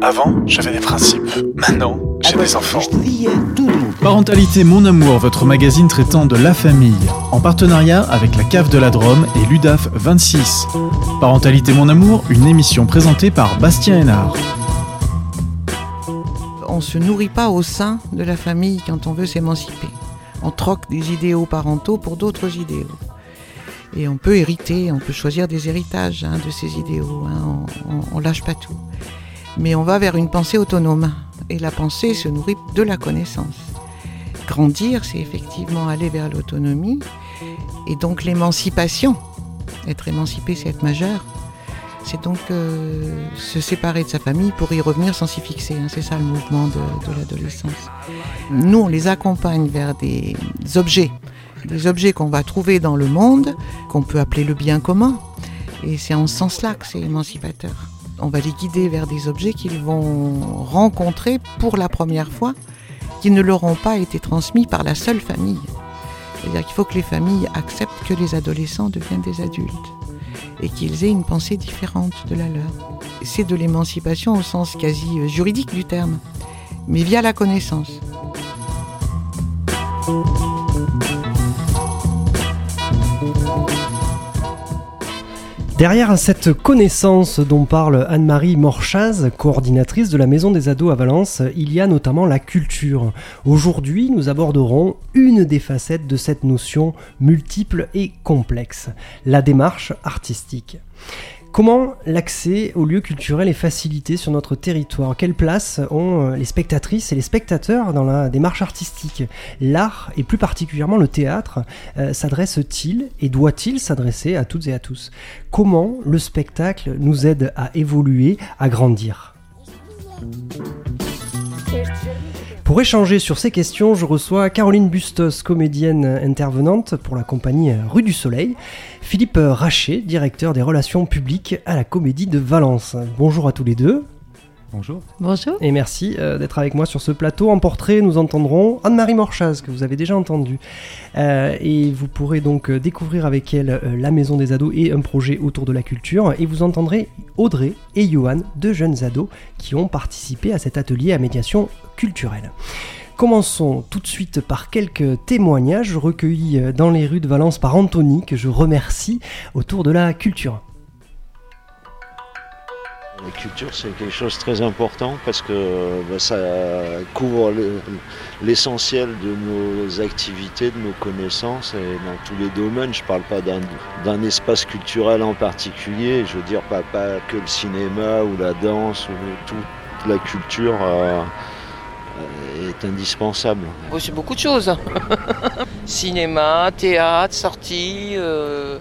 Avant, j'avais des principes. Maintenant, j'ai des enfants. Parentalité Mon Amour, votre magazine traitant de la famille, en partenariat avec la Cave de la Drôme et l'UDAF 26. Parentalité Mon Amour, une émission présentée par Bastien Hénard. On se nourrit pas au sein de la famille quand on veut s'émanciper. On troque des idéaux parentaux pour d'autres idéaux. Et on peut hériter, on peut choisir des héritages hein, de ces idéaux. hein. On, on lâche pas tout. Mais on va vers une pensée autonome. Et la pensée se nourrit de la connaissance. Grandir, c'est effectivement aller vers l'autonomie. Et donc l'émancipation. Être émancipé, c'est être majeur. C'est donc euh, se séparer de sa famille pour y revenir sans s'y fixer. hein. C'est ça le mouvement de, de l'adolescence. Nous, on les accompagne vers des objets. Des objets qu'on va trouver dans le monde, qu'on peut appeler le bien commun. Et c'est en ce sens-là que c'est émancipateur. On va les guider vers des objets qu'ils vont rencontrer pour la première fois, qui ne leur ont pas été transmis par la seule famille. C'est-à-dire qu'il faut que les familles acceptent que les adolescents deviennent des adultes et qu'ils aient une pensée différente de la leur. C'est de l'émancipation au sens quasi juridique du terme, mais via la connaissance. Derrière cette connaissance dont parle Anne-Marie Morchaz, coordinatrice de la Maison des Ados à Valence, il y a notamment la culture. Aujourd'hui, nous aborderons une des facettes de cette notion multiple et complexe, la démarche artistique. Comment l'accès aux lieux culturels est facilité sur notre territoire? Quelle place ont euh, les spectatrices et les spectateurs dans la démarche artistique? L'art, et plus particulièrement le théâtre, euh, s'adresse-t-il et doit-il s'adresser à toutes et à tous? Comment le spectacle nous aide à évoluer, à grandir? Pour échanger sur ces questions, je reçois Caroline Bustos, comédienne intervenante pour la compagnie Rue du Soleil, Philippe Rachet, directeur des relations publiques à la Comédie de Valence. Bonjour à tous les deux. Bonjour. Bonjour. Et merci euh, d'être avec moi sur ce plateau. En portrait, nous entendrons Anne-Marie Morchaz, que vous avez déjà entendu. Euh, et vous pourrez donc euh, découvrir avec elle euh, la Maison des Ados et un projet autour de la culture. Et vous entendrez Audrey et Johan, deux jeunes ados qui ont participé à cet atelier à médiation culturelle. Commençons tout de suite par quelques témoignages recueillis dans les rues de Valence par Anthony, que je remercie, autour de la culture. La culture, c'est quelque chose de très important parce que bah, ça couvre le- l'essentiel de nos activités, de nos connaissances et dans tous les domaines. Je ne parle pas d'un espace culturel en particulier, je veux dire pas, pas que le cinéma ou la danse, ou toute la culture euh, euh, est indispensable. C'est beaucoup de choses. Cinéma, théâtre, sortie, euh,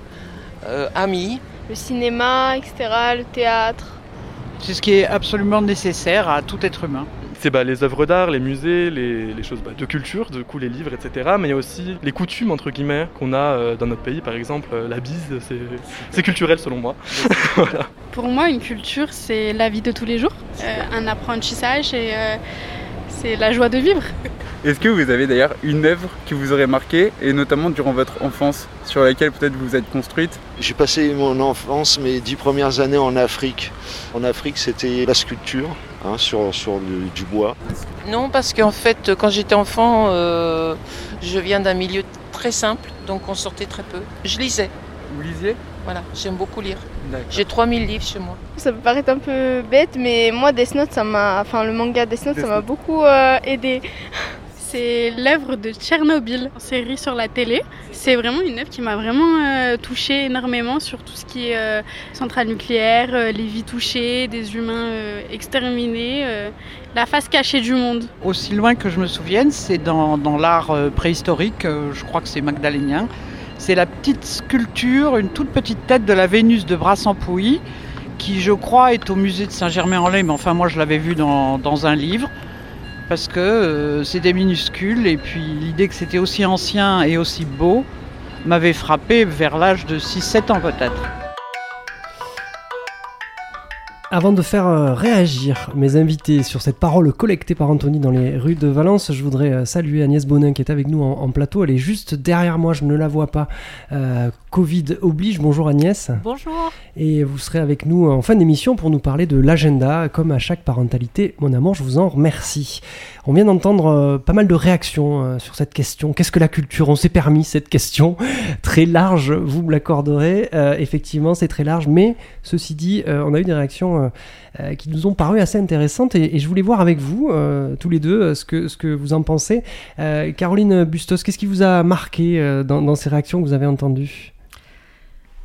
euh, amis. le cinéma, etc., le théâtre. C'est ce qui est absolument nécessaire à tout être humain. C'est bah, les œuvres d'art, les musées, les, les choses bah, de culture, du coup les livres, etc. Mais il y a aussi les coutumes, entre guillemets, qu'on a euh, dans notre pays. Par exemple, euh, la bise, c'est- c'est culturel selon moi. voilà. Pour moi, une culture, c'est la vie de tous les jours, euh, un apprentissage et euh, c'est la joie de vivre. Est-ce que vous avez d'ailleurs une œuvre qui vous aurait marqué, et notamment durant votre enfance, sur laquelle peut-être vous vous êtes construite? J'ai passé mon enfance, mes dix premières années en Afrique. En Afrique, c'était la sculpture hein, sur, sur le- du bois. Non, parce qu'en fait, quand j'étais enfant, euh, je viens d'un milieu très simple, donc on sortait très peu. Je lisais, Vous lisiez? Voilà, j'aime beaucoup lire. J'ai 3000 livres chez moi. Ça peut paraître un peu bête, mais moi, Death Note, ça m'a, enfin le manga Death Note, Death ça m'a beaucoup euh, aidé. C'est l'œuvre de Tchernobyl, en série sur la télé. C'est vraiment une œuvre qui m'a vraiment euh, touchée énormément sur tout ce qui est euh, centrale nucléaire, euh, les vies touchées, des humains exterminés, la face cachée du monde. Aussi loin que je me souvienne, c'est dans, l'art préhistorique, je crois que c'est magdalénien. C'est la petite sculpture, une toute petite tête de la Vénus de Brassampouilly, qui je crois est au musée de Saint-Germain-en-Laye, mais enfin moi je l'avais vu dans, dans un livre, parce que euh, c'est des minuscules, et puis l'idée que c'était aussi ancien et aussi beau m'avait frappé vers l'âge de 6-7 ans peut-être. Avant de faire euh, réagir mes invités sur cette parole collectée par Anthony dans les rues de Valence, je voudrais euh, saluer Agnès Bonin qui est avec nous en plateau. Elle est juste derrière moi, je ne la vois pas. Covid oblige. Bonjour Agnès. Bonjour. Et vous serez avec nous en fin d'émission pour nous parler de l'agenda, comme à chaque parentalité. Mon amour, je vous en remercie. On vient d'entendre euh, pas mal de réactions euh, sur cette question. Qu'est-ce que la culture? On s'est permis cette question très large, vous me l'accorderez. Euh, effectivement, c'est très large, mais ceci dit, on a eu des réactions qui nous ont paru assez intéressantes et, je voulais voir avec vous, tous les deux, ce, que, ce que vous en pensez. Caroline Bustos, qu'est-ce qui vous a marqué dans, ces réactions que vous avez entendues?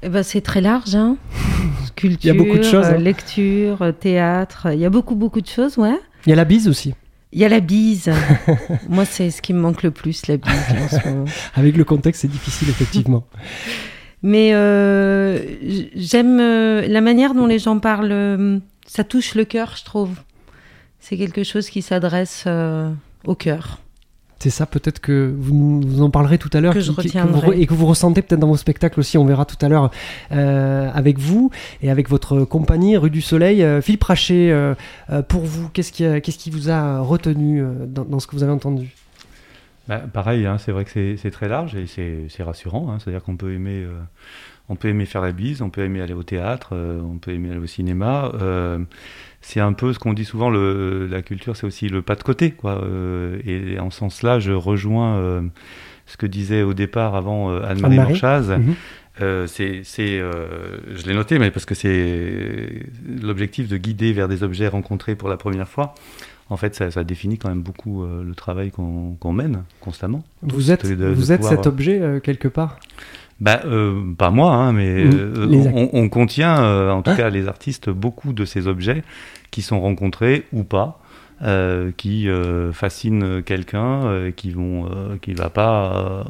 Eh ben, c'est très large, hein. Culture, il y a beaucoup de choses, hein. lecture, théâtre, il y a beaucoup, beaucoup de choses, ouais. Il y a la bise aussi. Il y a la bise. Moi, c'est ce qui me manque le plus, la bise. Avec le contexte, c'est difficile, effectivement. Mais euh, j'aime euh, la manière dont les gens parlent. Euh, ça touche le cœur, je trouve. C'est quelque chose qui s'adresse au cœur. C'est ça, peut-être que vous nous en parlerez tout à l'heure. Que je retiendrai. et que vous ressentez peut-être dans vos spectacles aussi. On verra tout à l'heure euh, avec vous et avec votre compagnie Rue du Soleil. Euh, Philippe Rachet, euh, pour vous, qu'est-ce qui, qu'est-ce qui vous a retenu dans, ce que vous avez entendu? Bah, Pareil, hein, c'est vrai que c'est très large et c'est rassurant. Hein. C'est-à-dire qu'on peut aimer on peut aimer faire la bise, on peut aimer aller au théâtre, on peut aimer aller au cinéma c'est un peu ce qu'on dit souvent, le, la culture, c'est aussi le pas de côté. Quoi. Euh, et en ce sens-là, je rejoins euh, ce que disait au départ avant euh, Anne-Marie Marchaz. Mhm. c'est, je l'ai noté, mais parce que c'est l'objectif de guider vers des objets rencontrés pour la première fois. En fait, ça, ça définit quand même beaucoup le travail qu'on, mène constamment. Vous êtes, vous êtes cet objet quelque part? Bah, euh, pas moi, hein, mais euh, on, contient, euh, en tout ah. cas les artistes, beaucoup de ces objets qui sont rencontrés ou pas, qui fascinent quelqu'un, qui vont, qui va pas,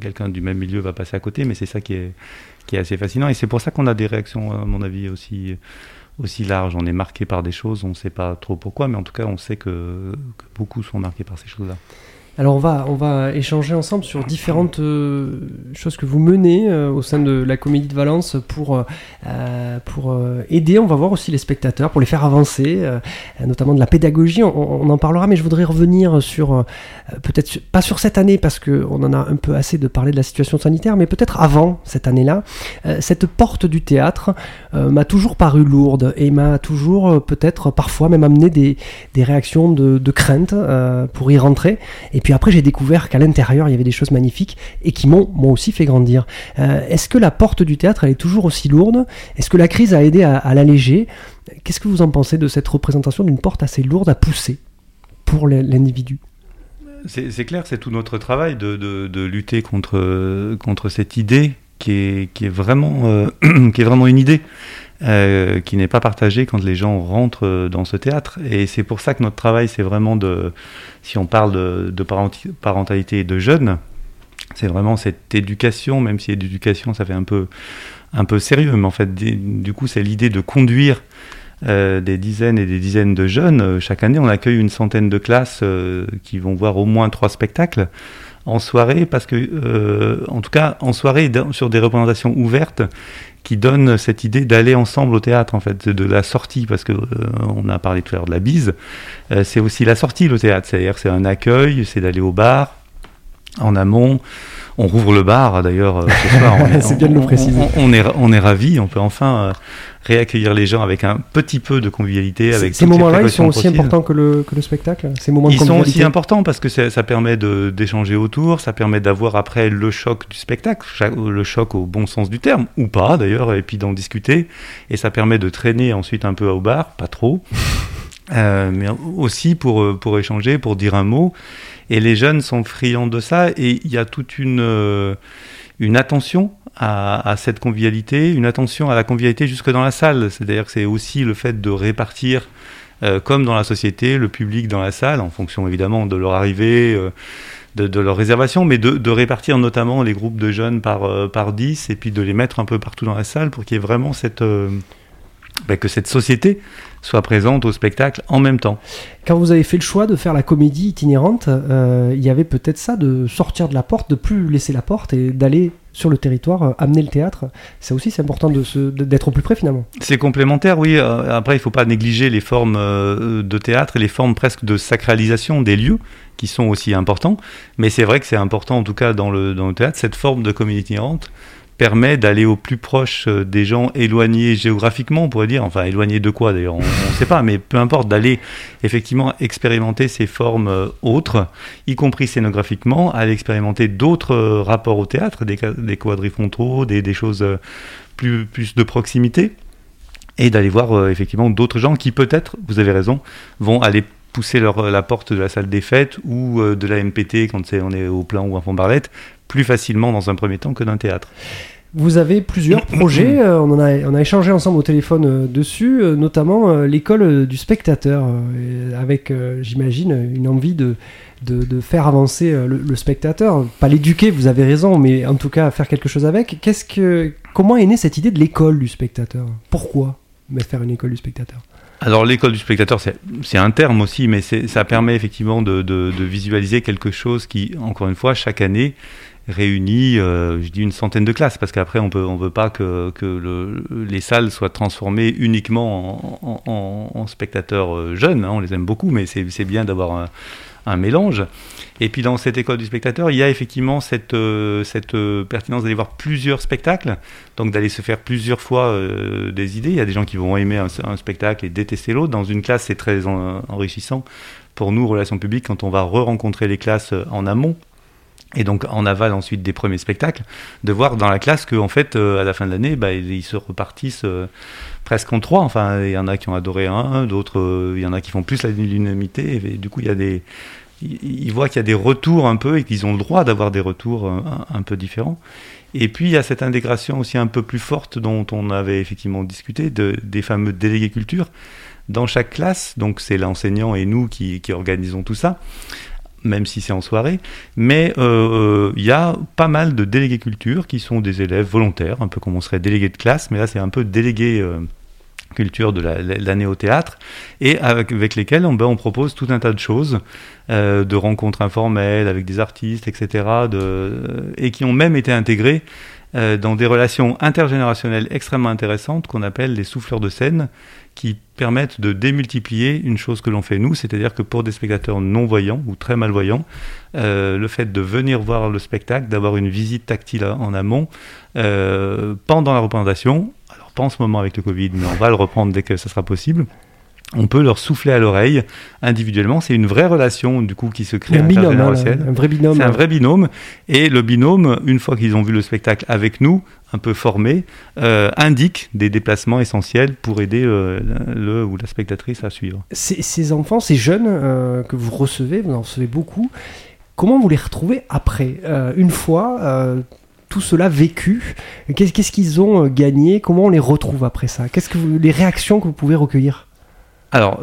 quelqu'un du même milieu va passer à côté, mais c'est ça qui est, qui est assez fascinant, et c'est pour ça qu'on a des réactions, à mon avis, aussi aussi larges. On est marqué par des choses, on ne sait pas trop pourquoi, mais en tout cas, on sait que beaucoup sont marqués par ces choses-là. Alors on va, échanger ensemble sur différentes euh, choses que vous menez euh, au sein de la Comédie de Valence pour, euh, aider, on va voir aussi les spectateurs, pour les faire avancer, notamment de la pédagogie, on, en parlera, mais je voudrais revenir sur, peut-être pas sur cette année, parce qu'on en a un peu assez de parler de la situation sanitaire, mais peut-être avant cette année-là. cette porte du théâtre m'a toujours paru lourde et m'a toujours peut-être parfois même amené des, des réactions de, crainte pour y rentrer. Puis après, j'ai découvert qu'à l'intérieur, il y avait des choses magnifiques et qui m'ont moi aussi fait grandir. Euh, est-ce que la porte du théâtre, elle est toujours aussi lourde? Est-ce que la crise a aidé à, l'alléger? Qu'est-ce que vous en pensez de cette représentation d'une porte assez lourde à pousser pour l'individu? C'est clair, c'est tout notre travail de, lutter contre, contre cette idée qui est, qui est, vraiment, euh, qui est vraiment une idée. Euh, qui n'est pas partagée quand les gens rentrent dans ce théâtre. Et c'est pour ça que notre travail, c'est vraiment de, si on parle de, parentalité de jeunes, c'est vraiment cette éducation, même si l'éducation, ça fait un peu, un peu sérieux, mais en fait, du coup, c'est l'idée de conduire euh, des dizaines et des dizaines de jeunes. Chaque année, on accueille une centaine de classes qui vont voir au moins trois spectacles en soirée, parce que, en tout cas, en soirée, sur des représentations ouvertes, qui donne cette idée d'aller ensemble au théâtre, en fait, de la sortie, parce que euh, on a parlé tout à l'heure de la bise, euh, c'est aussi la sortie, le théâtre, c'est-à-dire c'est un accueil, c'est d'aller au bar, en amont, on rouvre le bar d'ailleurs euh, ce soir. C'est bien de le préciser. On, est, on est ravis, on peut enfin réaccueillir les gens avec un petit peu de convivialité. Avec ces moments-là, ils sont aussi importants que le, que le spectacle ces moments Ils sont aussi importants parce que ça permet d'échanger autour, ça permet d'avoir après le choc du spectacle, le choc au bon sens du terme, ou pas d'ailleurs, et puis d'en discuter. Et ça permet de traîner ensuite un peu au bar, pas trop, euh, mais aussi pour, pour échanger, pour dire un mot. Et les jeunes sont friands de ça, et il y a toute une, euh, une attention à, cette convivialité, une attention à la convivialité jusque dans la salle. C'est-à-dire que c'est aussi le fait de répartir, euh, comme dans la société, le public dans la salle, en fonction évidemment de leur arrivée, euh, de, leur réservation, mais de, répartir notamment les groupes de jeunes par, euh, par 10 et puis de les mettre un peu partout dans la salle pour qu'il y ait vraiment cette, ben, que cette société soit présente au spectacle en même temps. Quand vous avez fait le choix de faire la comédie itinérante, il y avait peut-être ça de sortir de la porte, de plus laisser la porte et d'aller sur le territoire, euh, amener le théâtre. Ça aussi, c'est important d'être au plus près finalement. C'est complémentaire, oui. Euh, après, il ne faut pas négliger les formes euh, de théâtre et les formes presque de sacralisation des lieux qui sont aussi importants. Mais c'est vrai que c'est important, en tout cas dans le, dans le théâtre, cette forme de comédie itinérante permet d'aller au plus proche euh, des gens éloignés géographiquement, on pourrait dire, enfin éloignés de quoi d'ailleurs, on ne sait pas, mais peu importe, d'aller effectivement expérimenter ces formes euh, autres, y compris scénographiquement, aller expérimenter d'autres euh, rapports au théâtre, des, des quadrifontaux, des, des choses plus, plus de proximité, et d'aller voir effectivement d'autres gens qui peut-être, vous avez raison, vont aller pousser leur, la porte de la salle des fêtes ou de la MPT quand on est au plan ou à fond barlette plus facilement dans un premier temps que d'un théâtre. Vous avez plusieurs projets, euh, on, en a, on a échangé ensemble au téléphone euh, dessus, euh, notamment l'école du spectateur, avec, j'imagine, une envie de, de, faire avancer le, spectateur. Pas l'éduquer, vous avez raison, mais en tout cas faire quelque chose avec. Qu'est-ce que, comment est née cette idée de l'école du spectateur? Pourquoi faire une école du spectateur? Alors l'école du spectateur, c'est un terme aussi, mais ça permet effectivement de, visualiser quelque chose qui, encore une fois, chaque année réunit, euh, je dis une centaine de classes, parce qu'après on on veut pas que, que le, les salles soient transformées uniquement en, en, spectateurs euh, jeunes. Hein, on les aime beaucoup, mais c'est bien d'avoir un, mélange. Et puis dans cette école du spectateur, il y a effectivement cette, euh, cette pertinence d'aller voir plusieurs spectacles, donc d'aller se faire plusieurs fois des idées. Il y a des gens qui vont aimer un, un spectacle et détester l'autre. Dans une classe, c'est très enrichissant pour nous, relations publiques, quand on va re-rencontrer les classes en amont et donc en aval ensuite des premiers spectacles, de voir dans la classe qu'en fait, euh, à la fin de l'année, bah, ils se repartissent euh, presque en trois. Enfin, il y en a qui ont adoré un, d'autres, euh, il y en a qui font plus l'unanimité. Et, du coup, il y a des, ils voient qu'il y a des retours un peu et qu'ils ont le droit d'avoir des retours un, peu différents. Et puis il y a cette intégration aussi un peu plus forte dont on avait effectivement discuté, de, des fameux délégués culture dans chaque classe. Donc c'est l'enseignant et nous qui, qui organisons tout ça même si c'est en soirée. Mais euh, euh, il y a pas mal de délégués culture qui sont des élèves volontaires, un peu comme on serait délégué de classe, mais là c'est un peu délégué euh, culture de l'année au théâtre, et avec, lesquels on, ben, on, propose tout un tas de choses, de rencontres informelles avec des artistes, etc., et qui ont même été intégrés dans des relations intergénérationnelles extrêmement intéressantes qu'on appelle les souffleurs de scène, qui permettent de démultiplier une chose que l'on fait nous, c'est-à-dire que pour des spectateurs non-voyants ou très malvoyants, euh, le fait de venir voir le spectacle, d'avoir une visite tactile en amont, euh, pendant la représentation, alors pas en ce moment avec le Covid, mais on va le reprendre dès que ça sera possible, on peut leur souffler à l'oreille individuellement. C'est une vraie relation du coup qui se crée. Un binôme, hein, un vrai binôme. C'est un vrai binôme. Et le binôme, une fois qu'ils ont vu le spectacle avec nous, un peu formé, euh, indique des déplacements essentiels pour aider euh, le ou la spectatrice à suivre. Ces, enfants, ces jeunes euh, que vous recevez, vous en recevez beaucoup. Comment vous les retrouvez après, une fois tout cela vécu Qu'est-ce qu'ils ont gagné Comment on les retrouve après ça? Qu'est-ce que les réactions que vous pouvez recueillir? Alors,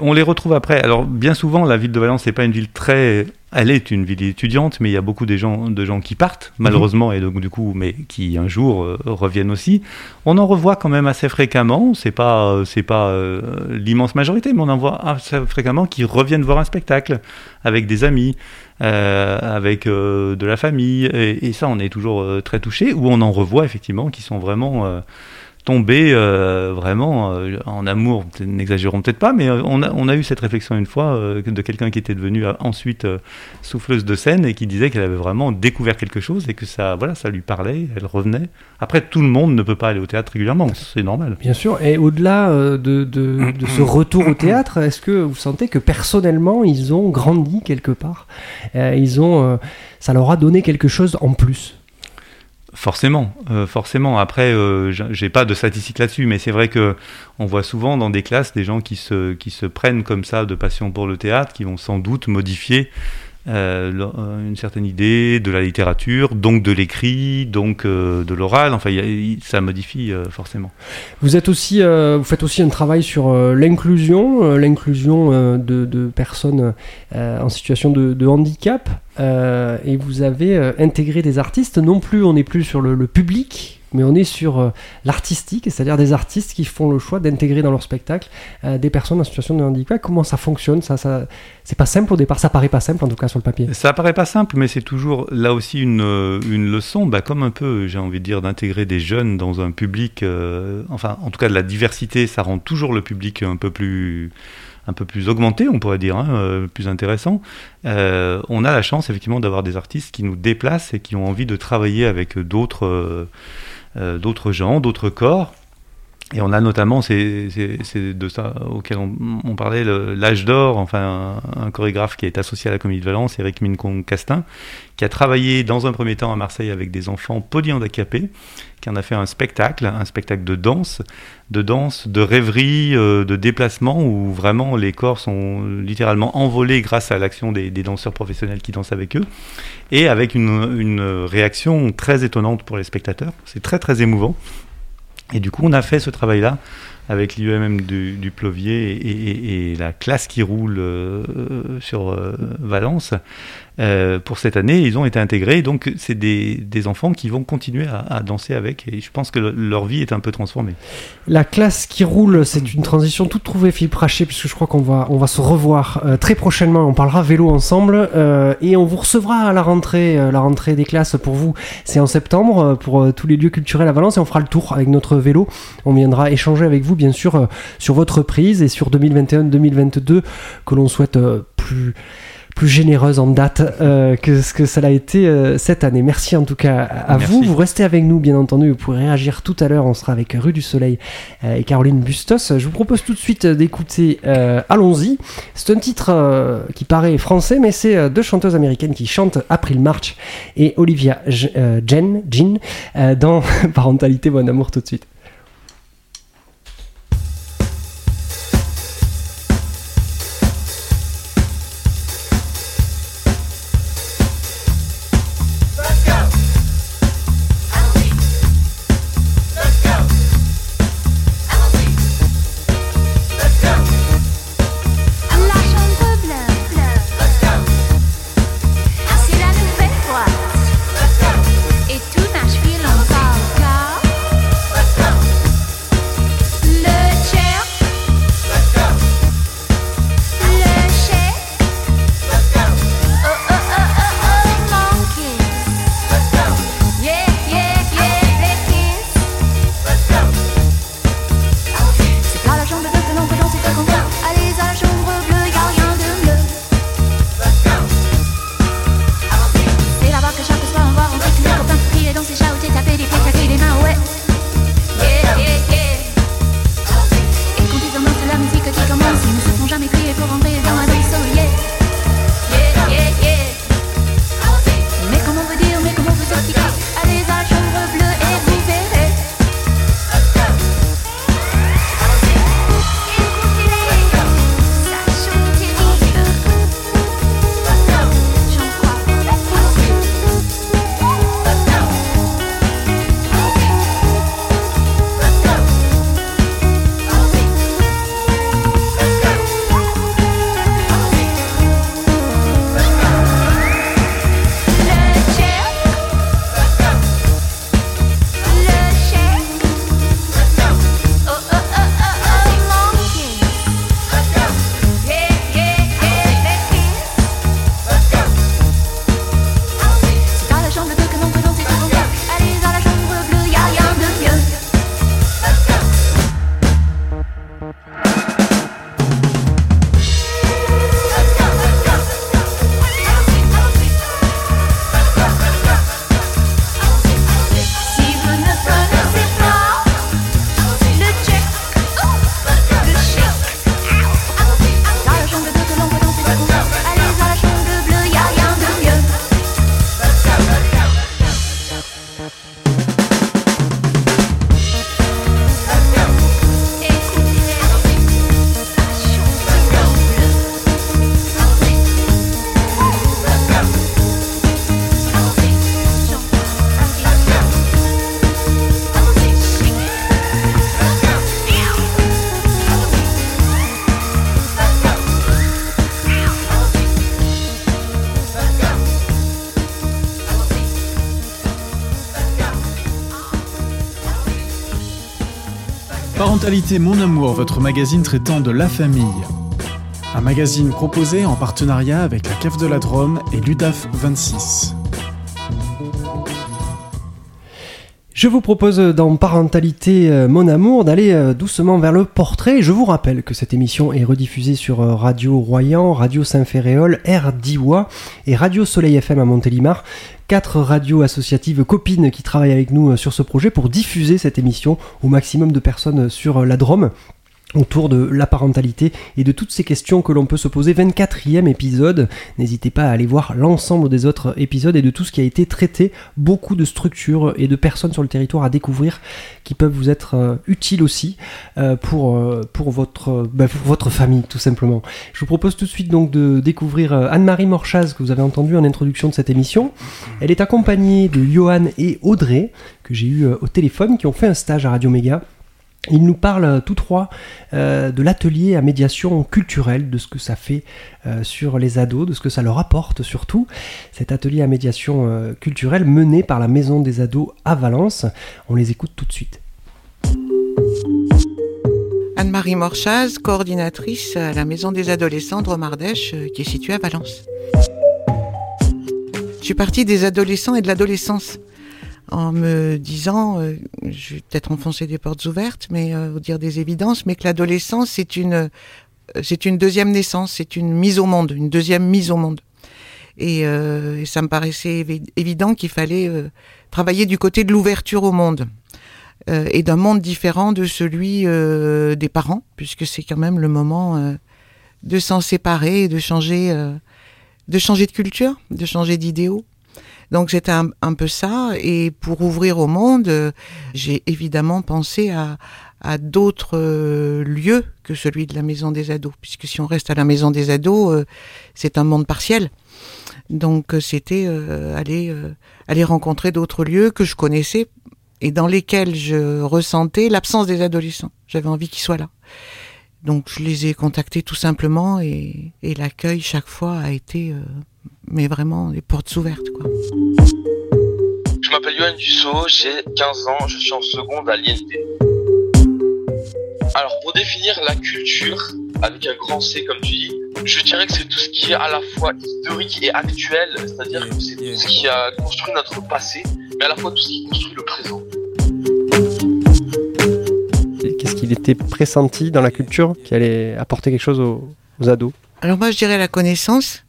on les retrouve après. Alors, bien souvent, la ville de Valence n'est pas une ville très. Elle est une ville étudiante, mais il y a beaucoup de gens, de gens qui partent, mhm. malheureusement, et donc du coup, mais qui un jour euh, reviennent aussi. On en revoit quand même assez fréquemment. C'est pas, c'est pas euh, l'immense majorité, mais on en voit assez fréquemment qui reviennent voir un spectacle avec des amis, euh, avec de la famille, et, et, ça, on est toujours très touché. Ou on en revoit effectivement qui sont vraiment tomber euh, vraiment euh, en amour, n'exagérons peut-être pas, mais euh, on a, eu cette réflexion une fois de quelqu'un qui était devenu ensuite souffleuse de scène et qui disait qu'elle avait vraiment découvert quelque chose et que ça, voilà, ça lui parlait, elle revenait. Après, tout le monde ne peut pas aller au théâtre régulièrement, c'est normal. Bien sûr, et au-delà de, de, de, ce retour au théâtre, est-ce que vous sentez que personnellement, ils ont grandi quelque part? Ils ont, ça leur a donné quelque chose en plus? Forcément, euh, forcément. Après, euh, j'ai pas de statistiques là-dessus, mais c'est vrai que on voit souvent dans des classes des gens qui se, qui se prennent comme ça de passion pour le théâtre, qui vont sans doute modifier une certaine idée de la littérature, donc de l'écrit, donc euh, de l'oral. Enfin, ça modifie forcément. Vous êtes aussi, vous faites aussi un travail sur l'inclusion, l'inclusion de, personnes en situation de, handicap, et vous avez intégré des artistes. Non plus, on n'est plus sur le public mais on est sur euh, l'artistique, c'est-à-dire des artistes qui font le choix d'intégrer dans leur spectacle euh, des personnes en situation de handicap. Comment ça fonctionne ça, ça C'est pas simple au départ, ça paraît pas simple en tout cas sur le papier. Ça paraît pas simple, mais c'est toujours là aussi une, euh, une leçon, bah, comme un peu, j'ai envie de dire, d'intégrer des jeunes dans un public, enfin en tout cas de la diversité, ça rend toujours le public un peu plus un peu plus augmenté, on pourrait dire, hein, plus intéressant, on a la chance effectivement d'avoir des artistes qui nous déplacent et qui ont envie de travailler avec d'autres d'autres gens, d'autres corps. Et on a notamment, c'est de ça auquel on, parlait, l'âge d'or, enfin un, chorégraphe qui est associé à la Comédie de Valence, Eric Mincon-Castin, qui a travaillé dans un premier temps à Marseille avec des enfants polyhandicapés, qui en a fait un spectacle, un spectacle de danse, de danse, de rêverie, euh, de déplacement, où vraiment les corps sont littéralement envolés grâce à l'action des, danseurs professionnels qui dansent avec eux, et avec une réaction très étonnante pour les spectateurs. C'est très très émouvant. Et du coup, on a fait ce travail-là avec l'IEMM du, Plovier et, et, la classe qui roule euh, sur euh, Valence. Euh, pour cette année, ils ont été intégrés. Donc, c'est des, des, enfants qui vont continuer à, danser avec. Et je pense que leur vie est un peu transformée. La classe qui roule, c'est une transition toute trouvée, Philippe Rachet, puisque je crois qu'on va, on va se revoir euh, très prochainement. On parlera vélo ensemble euh, et on vous recevra à la rentrée. la rentrée des classes pour vous, c'est en septembre pour tous les lieux culturels à Valence et on fera le tour avec notre vélo. On viendra échanger avec vous, bien sûr, sur votre prise et sur 2021-2022 que l'on souhaite plus plus généreuse en date euh, que ce que ça l'a été euh, cette année. Merci en tout cas à vous. Vous restez avec nous, bien entendu. Vous pourrez réagir tout à l'heure. On sera avec Rue du Soleil euh, et Caroline Bustos. Je vous propose tout de suite d'écouter Allons-y. C'est un titre qui paraît français, mais c'est deux chanteuses américaines qui chantent April March et Olivia Jen, Jean dans Parentalité Bon Amour tout de suite. Mon Amour, votre magazine traitant de la famille. Un magazine proposé en partenariat avec la CAF de la Drôme et l'UDAF 26. Je vous propose dans Parentalité euh, Mon Amour d'aller euh, doucement vers le portrait. Je vous rappelle que cette émission est rediffusée sur euh, Radio Royan, Radio Saint-Ferréol, Air Diwa et Radio Soleil FM à Montélimar. Quatre radios associatives copines qui travaillent avec nous sur ce projet pour diffuser cette émission au maximum de personnes sur la Drôme autour de la parentalité et de toutes ces questions que l'on peut se poser. 24e épisode, n'hésitez pas à aller voir l'ensemble des autres épisodes et de tout ce qui a été traité, beaucoup de structures et de personnes sur le territoire à découvrir qui peuvent vous être euh, utiles aussi euh, pour, euh, pour, votre, bah, pour votre famille tout simplement. Je vous propose tout de suite donc de découvrir Anne-Marie Morchaz que vous avez entendu en introduction de cette émission. Elle est accompagnée de Johan et Audrey que j'ai eu au téléphone qui ont fait un stage à Radio Méga ils nous parlent tous trois euh, de l'atelier à médiation culturelle, de ce que ça fait euh, sur les ados, de ce que ça leur apporte surtout. Cet atelier à médiation euh, culturelle mené par la Maison des ados à Valence. On les écoute tout de suite. Anne-Marie Morchaz, coordinatrice à la Maison des adolescents de Romardèche, qui est située à Valence. Je suis partie des adolescents et de l'adolescence en me disant, euh, je vais peut-être enfoncer des portes ouvertes, mais euh, dire des évidences, mais que l'adolescence c'est une euh, c'est une deuxième naissance, c'est une mise au monde, une deuxième mise au monde. Et, euh, ça me paraissait évident qu'il fallait travailler du côté de l'ouverture au monde et d'un monde différent de celui des parents, puisque c'est quand même le moment de s'en séparer et de changer, de changer de culture, de changer d'idéaux. Donc c'était un, peu ça. Et pour ouvrir au monde, euh, j'ai évidemment pensé à, d'autres euh, lieux que celui de la maison des ados. Puisque si on reste à la maison des ados, euh, c'est un monde partiel. Donc c'était aller, aller rencontrer d'autres lieux que je connaissais et dans lesquels je ressentais l'absence des adolescents. J'avais envie qu'ils soient là. Donc je les ai contactés tout simplement et, et l'accueil chaque fois a été mais vraiment les portes ouvertes. Quoi. Je m'appelle Yoann Dussault, j'ai 15 ans, je suis en seconde à l'INT. Alors pour définir la culture, avec un grand C comme tu dis, je dirais que c'est tout ce qui est à la fois historique et actuel, c'est-à-dire que c'est tout ce qui a construit notre passé, mais à la fois tout ce qui construit le présent. Qu'est-ce qu'il était pressenti dans la culture qui allait apporter quelque chose aux, aux ados? Alors moi je dirais la connaissance,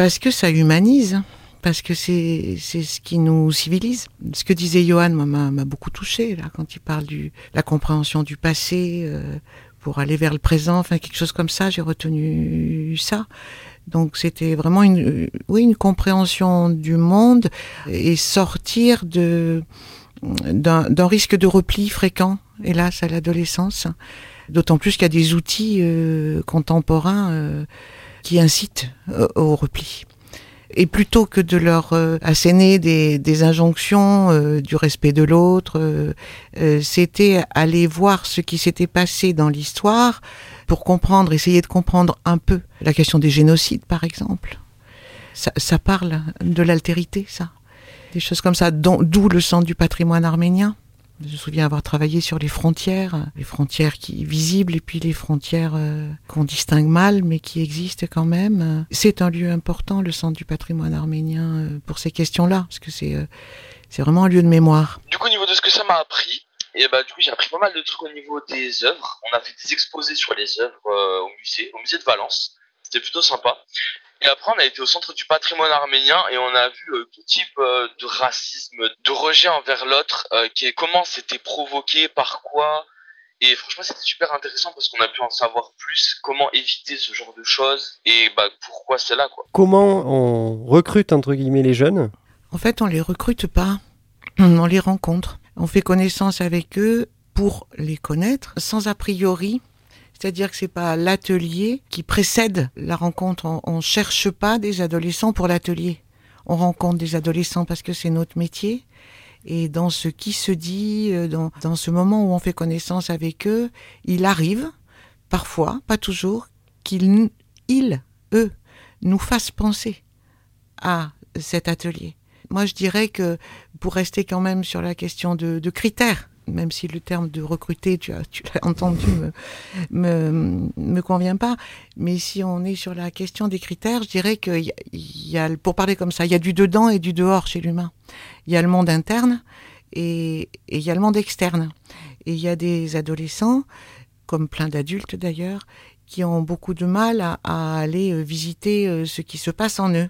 parce que ça humanise, parce que c'est ce qui nous civilise. Ce que disait Johan m'a beaucoup touché là quand il parle de la compréhension du passé euh, pour aller vers le présent, enfin quelque chose comme ça. J'ai retenu ça. Donc c'était vraiment une oui une compréhension du monde et sortir de d'un risque de repli fréquent, hélas, à l'adolescence. D'autant plus qu'il y a des outils euh, contemporains. Euh, qui incitent euh, au repli. Et plutôt que de leur euh, asséner des, injonctions euh, du respect de l'autre, c'était aller voir ce qui s'était passé dans l'histoire pour comprendre, essayer de comprendre un peu la question des génocides, par exemple. Ça, ça parle de l'altérité, ça. Des choses comme ça, d'où le centre du patrimoine arménien. Je me souviens avoir travaillé sur les frontières, les frontières qui visibles et puis les frontières euh, qu'on distingue mal mais qui existent quand même. C'est un lieu important, le centre du patrimoine arménien, euh, pour ces questions-là, parce que c'est euh, c'est vraiment un lieu de mémoire. Du coup, au niveau de ce que ça m'a appris, et bah du coup j'ai appris pas mal de trucs au niveau des œuvres. On a fait des exposés sur les œuvres au musée, au musée de Valence. C'était plutôt sympa. Et après, on a été au centre du patrimoine arménien et on a vu euh, tout type euh, de racisme, de rejet envers l'autre, euh, qui est comment c'était provoqué, par quoi. Et franchement, c'était super intéressant parce qu'on a pu en savoir plus, comment éviter ce genre de choses et bah, pourquoi c'est là. Quoi. Comment on recrute, entre guillemets, les jeunes? En fait, on les recrute pas, on les rencontre. On fait connaissance avec eux pour les connaître, sans a priori c'est-à-dire que c'est pas l'atelier qui précède la rencontre. On, ne cherche pas des adolescents pour l'atelier. On rencontre des adolescents parce que c'est notre métier. Et dans ce qui se dit, euh, dans, dans ce moment où on fait connaissance avec eux, il arrive, parfois, pas toujours, qu'ils, ils, eux, nous fassent penser à cet atelier. Moi, je dirais que pour rester quand même sur la question de, de critères, même si le terme de recruter, tu as, tu l'as entendu, me, me, convient pas. Mais si on est sur la question des critères, je dirais qu'il y, a, pour parler comme ça, il y a du dedans et du dehors chez l'humain. Il y a le monde interne et, il y a le monde externe. Et il y a des adolescents, comme plein d'adultes d'ailleurs, qui ont beaucoup de mal à, à aller euh, visiter euh, ce qui se passe en eux,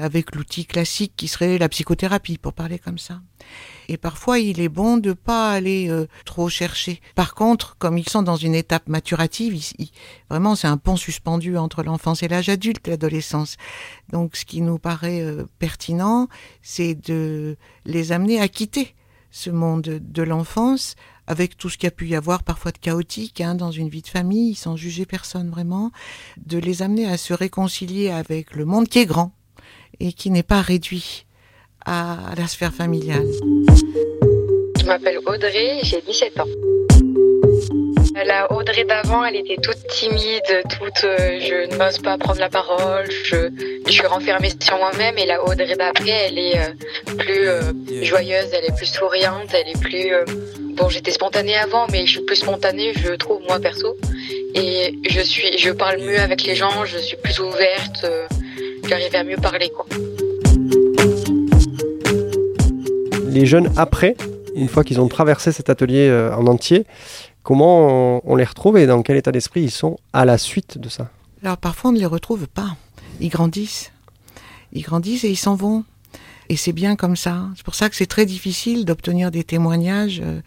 avec l'outil classique qui serait la psychothérapie, pour parler comme ça. Et parfois, il est bon de pas aller euh, trop chercher. Par contre, comme ils sont dans une étape maturative, vraiment, c'est un pont suspendu entre l'enfance et l'âge adulte, l'adolescence. Donc, ce qui nous paraît euh, pertinent, c'est de les amener à quitter ce monde de l'enfance avec tout ce qu'il y a pu y avoir parfois de chaotique hein, dans une vie de famille, sans juger personne vraiment, de les amener à se réconcilier avec le monde qui est grand et qui n'est pas réduit à, la sphère familiale. Je m'appelle Audrey, j'ai 17 ans. La Audrey d'avant, elle était toute timide, toute euh, je n'ose pas prendre la parole, je, je suis renfermée sur moi-même et la Audrey d'après, elle est euh, plus euh, joyeuse, elle est plus souriante, elle est plus euh, bon, j'étais spontanée avant mais je suis plus spontanée, je trouve moi perso et je suis je parle mieux avec les gens, je suis plus ouverte, euh, j'arrive à mieux parler quoi. Les jeunes après, une fois qu'ils ont traversé cet atelier euh, en entier, comment on, les retrouve et dans quel état d'esprit ils sont à la suite de ça? Alors parfois on ne les retrouve pas. Ils grandissent. Ils grandissent et ils s'en vont. Et c'est bien comme ça. C'est pour ça que c'est très difficile d'obtenir des témoignages euh,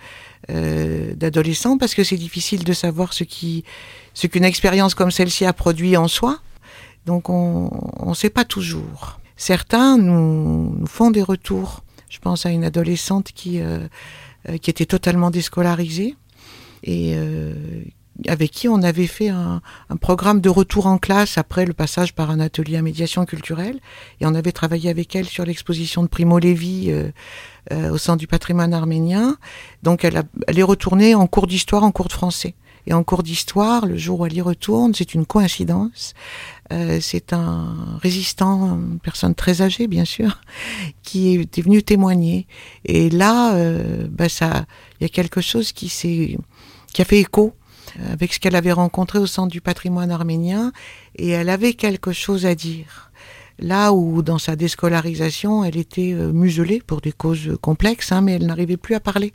euh, d'adolescents parce que c'est difficile de savoir ce qu'une expérience comme celle-ci a produit en soi. Donc on ne sait pas toujours. Certains nous font des retours. Je pense à une adolescente qui, euh, euh, qui était totalement déscolarisée et euh, avec qui on avait fait un, un programme de retour en classe après le passage par un atelier à médiation culturelle. Et on avait travaillé avec elle sur l'exposition de Primo Levi euh, euh, au Centre du patrimoine arménien. Donc elle, a- elle est retournée en cours d'histoire, en cours de français. Et en cours d'histoire, le jour où elle y retourne, c'est une coïncidence. Euh, c'est un résistant, une personne très âgée bien sûr, qui était venu témoigner. Et là, euh, bah, ça, il y a quelque chose qui s'est, qui a fait écho euh, avec ce qu'elle avait rencontré au centre du patrimoine arménien, et elle avait quelque chose à dire. Là où dans sa déscolarisation, elle était euh, muselée pour des causes complexes, hein, mais elle n'arrivait plus à parler.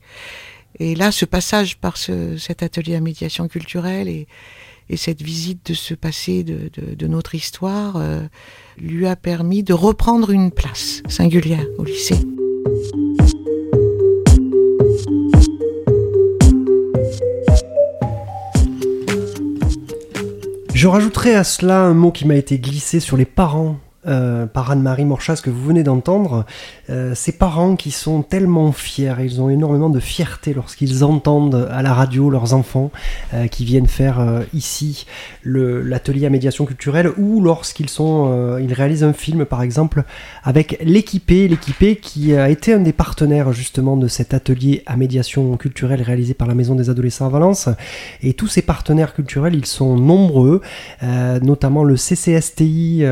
Et là, ce passage par ce, cet atelier à médiation culturelle et, et cette visite de ce passé de, notre histoire euh, lui a permis de reprendre une place singulière au lycée. Je rajouterai à cela un mot qui m'a été glissé sur les parents. Euh, par Anne-Marie Morchas que vous venez d'entendre, euh, ces parents qui sont tellement fiers, ils ont énormément de fierté lorsqu'ils entendent à la radio leurs enfants euh, qui viennent faire ici l'atelier à médiation culturelle ou lorsqu'ils sont, ils réalisent un film par exemple avec l'équipé, l'équipé qui a été un des partenaires justement de cet atelier à médiation culturelle réalisé par la Maison des Adolescents à Valence. Et tous ces partenaires culturels, ils sont nombreux, notamment le CCSTI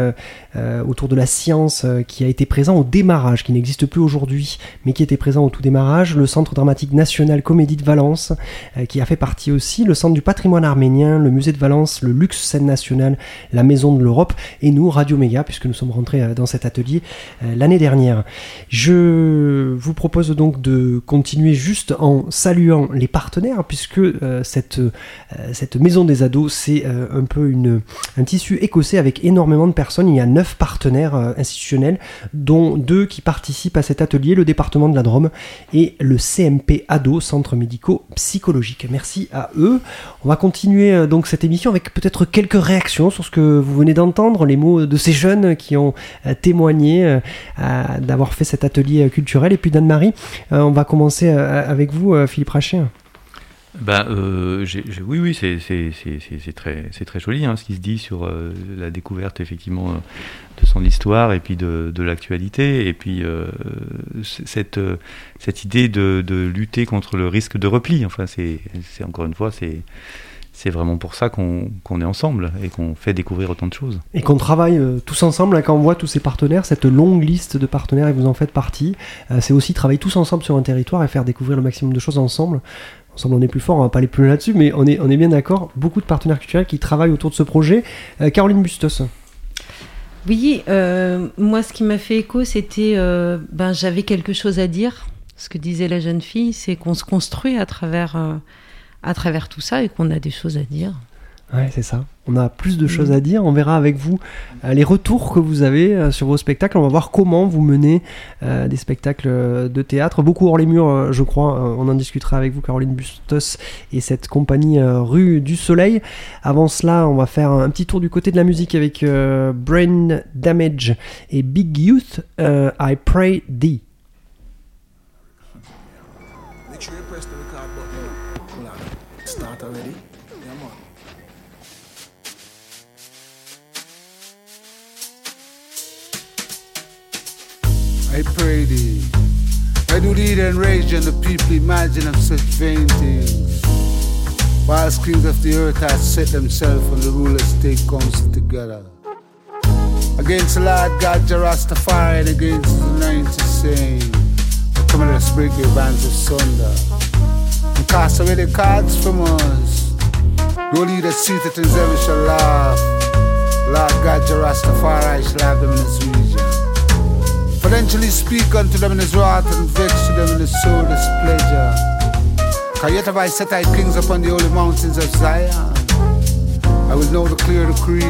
euh, autour de la science euh, qui a été présent au démarrage, qui n'existe plus aujourd'hui, mais qui était présent au tout démarrage, le Centre dramatique national Comédie de Valence, euh, qui a fait partie aussi, le Centre du patrimoine arménien, le Musée de Valence, le Luxe Scène nationale, la Maison de l'Europe, et nous, Radio Méga, puisque nous sommes rentrés dans cet atelier l'année dernière. Je vous propose donc de continuer juste en saluant les partenaires, puisque cette, cette maison des ados, c'est un peu une, un tissu écossais avec énormément de personnes. Il y a neuf partenaires euh, institutionnels, dont deux qui participent à cet atelier, le département de la Drôme et le CMP Ado, Centre médico-psychologique. Merci à eux. On va continuer euh, donc cette émission avec peut-être quelques réactions sur ce que vous venez d'entendre, les mots de ces jeunes qui ont euh, témoigné d'avoir fait cet atelier culturel. Et puis d'Anne-Marie, on va commencer avec vous, Philippe Rachet. Ben, euh, j'ai- j'ai- oui, oui, c'est très, joli hein, ce qui se dit sur euh, la découverte effectivement euh, de son histoire et puis de, de l'actualité et puis euh, cette, cette idée de, de lutter contre le risque de repli. Enfin, c'est encore une fois, c'est vraiment pour ça qu'on qu'on est ensemble et qu'on fait découvrir autant de choses. Et qu'on travaille tous ensemble, hein, quand on voit tous ces partenaires, cette longue liste de partenaires et vous en faites partie, c'est aussi travailler tous ensemble sur un territoire et faire découvrir le maximum de choses ensemble. Ensemble, on est plus fort, on va pas aller plus là-dessus, mais on est, on est bien d'accord. Beaucoup de partenaires culturels qui travaillent autour de ce projet. Euh, Caroline Bustos. Oui, euh, moi, ce qui m'a fait écho, c'était, euh, ben, j'avais quelque chose à dire Ce que disait la jeune fille, c'est qu'on se construit à travers, à travers tout ça et qu'on a des choses à dire. Ouais, c'est ça. On a plus de choses à dire. On verra avec vous euh, les retours que vous avez euh, sur vos spectacles. On va voir comment vous menez euh, des spectacles de théâtre. Beaucoup hors les murs, je crois. On en discutera avec vous, Caroline Bustos, et cette compagnie Rue du Soleil. Avant cela, on va faire un petit tour du côté de la musique avec Brain Damage et Big Youth. I Pray Thee. I pray thee. I do thee and rage and the people imagine of such vain things. Whilst kings of the earth have set themselves and the rulers take counsel together. Against the Lord God Jarastafari and against the ninety saying, Come let us break your bands of sunder. And cast away the cards from us. No leader seated in heaven shall laugh. Lord God Jarastafari shall have them in his. Potentially speak unto them in his wrath and vex to them in his soul displeasure. Cause yet have I set thy kings upon the holy mountains of Zion. I will know the clear decree.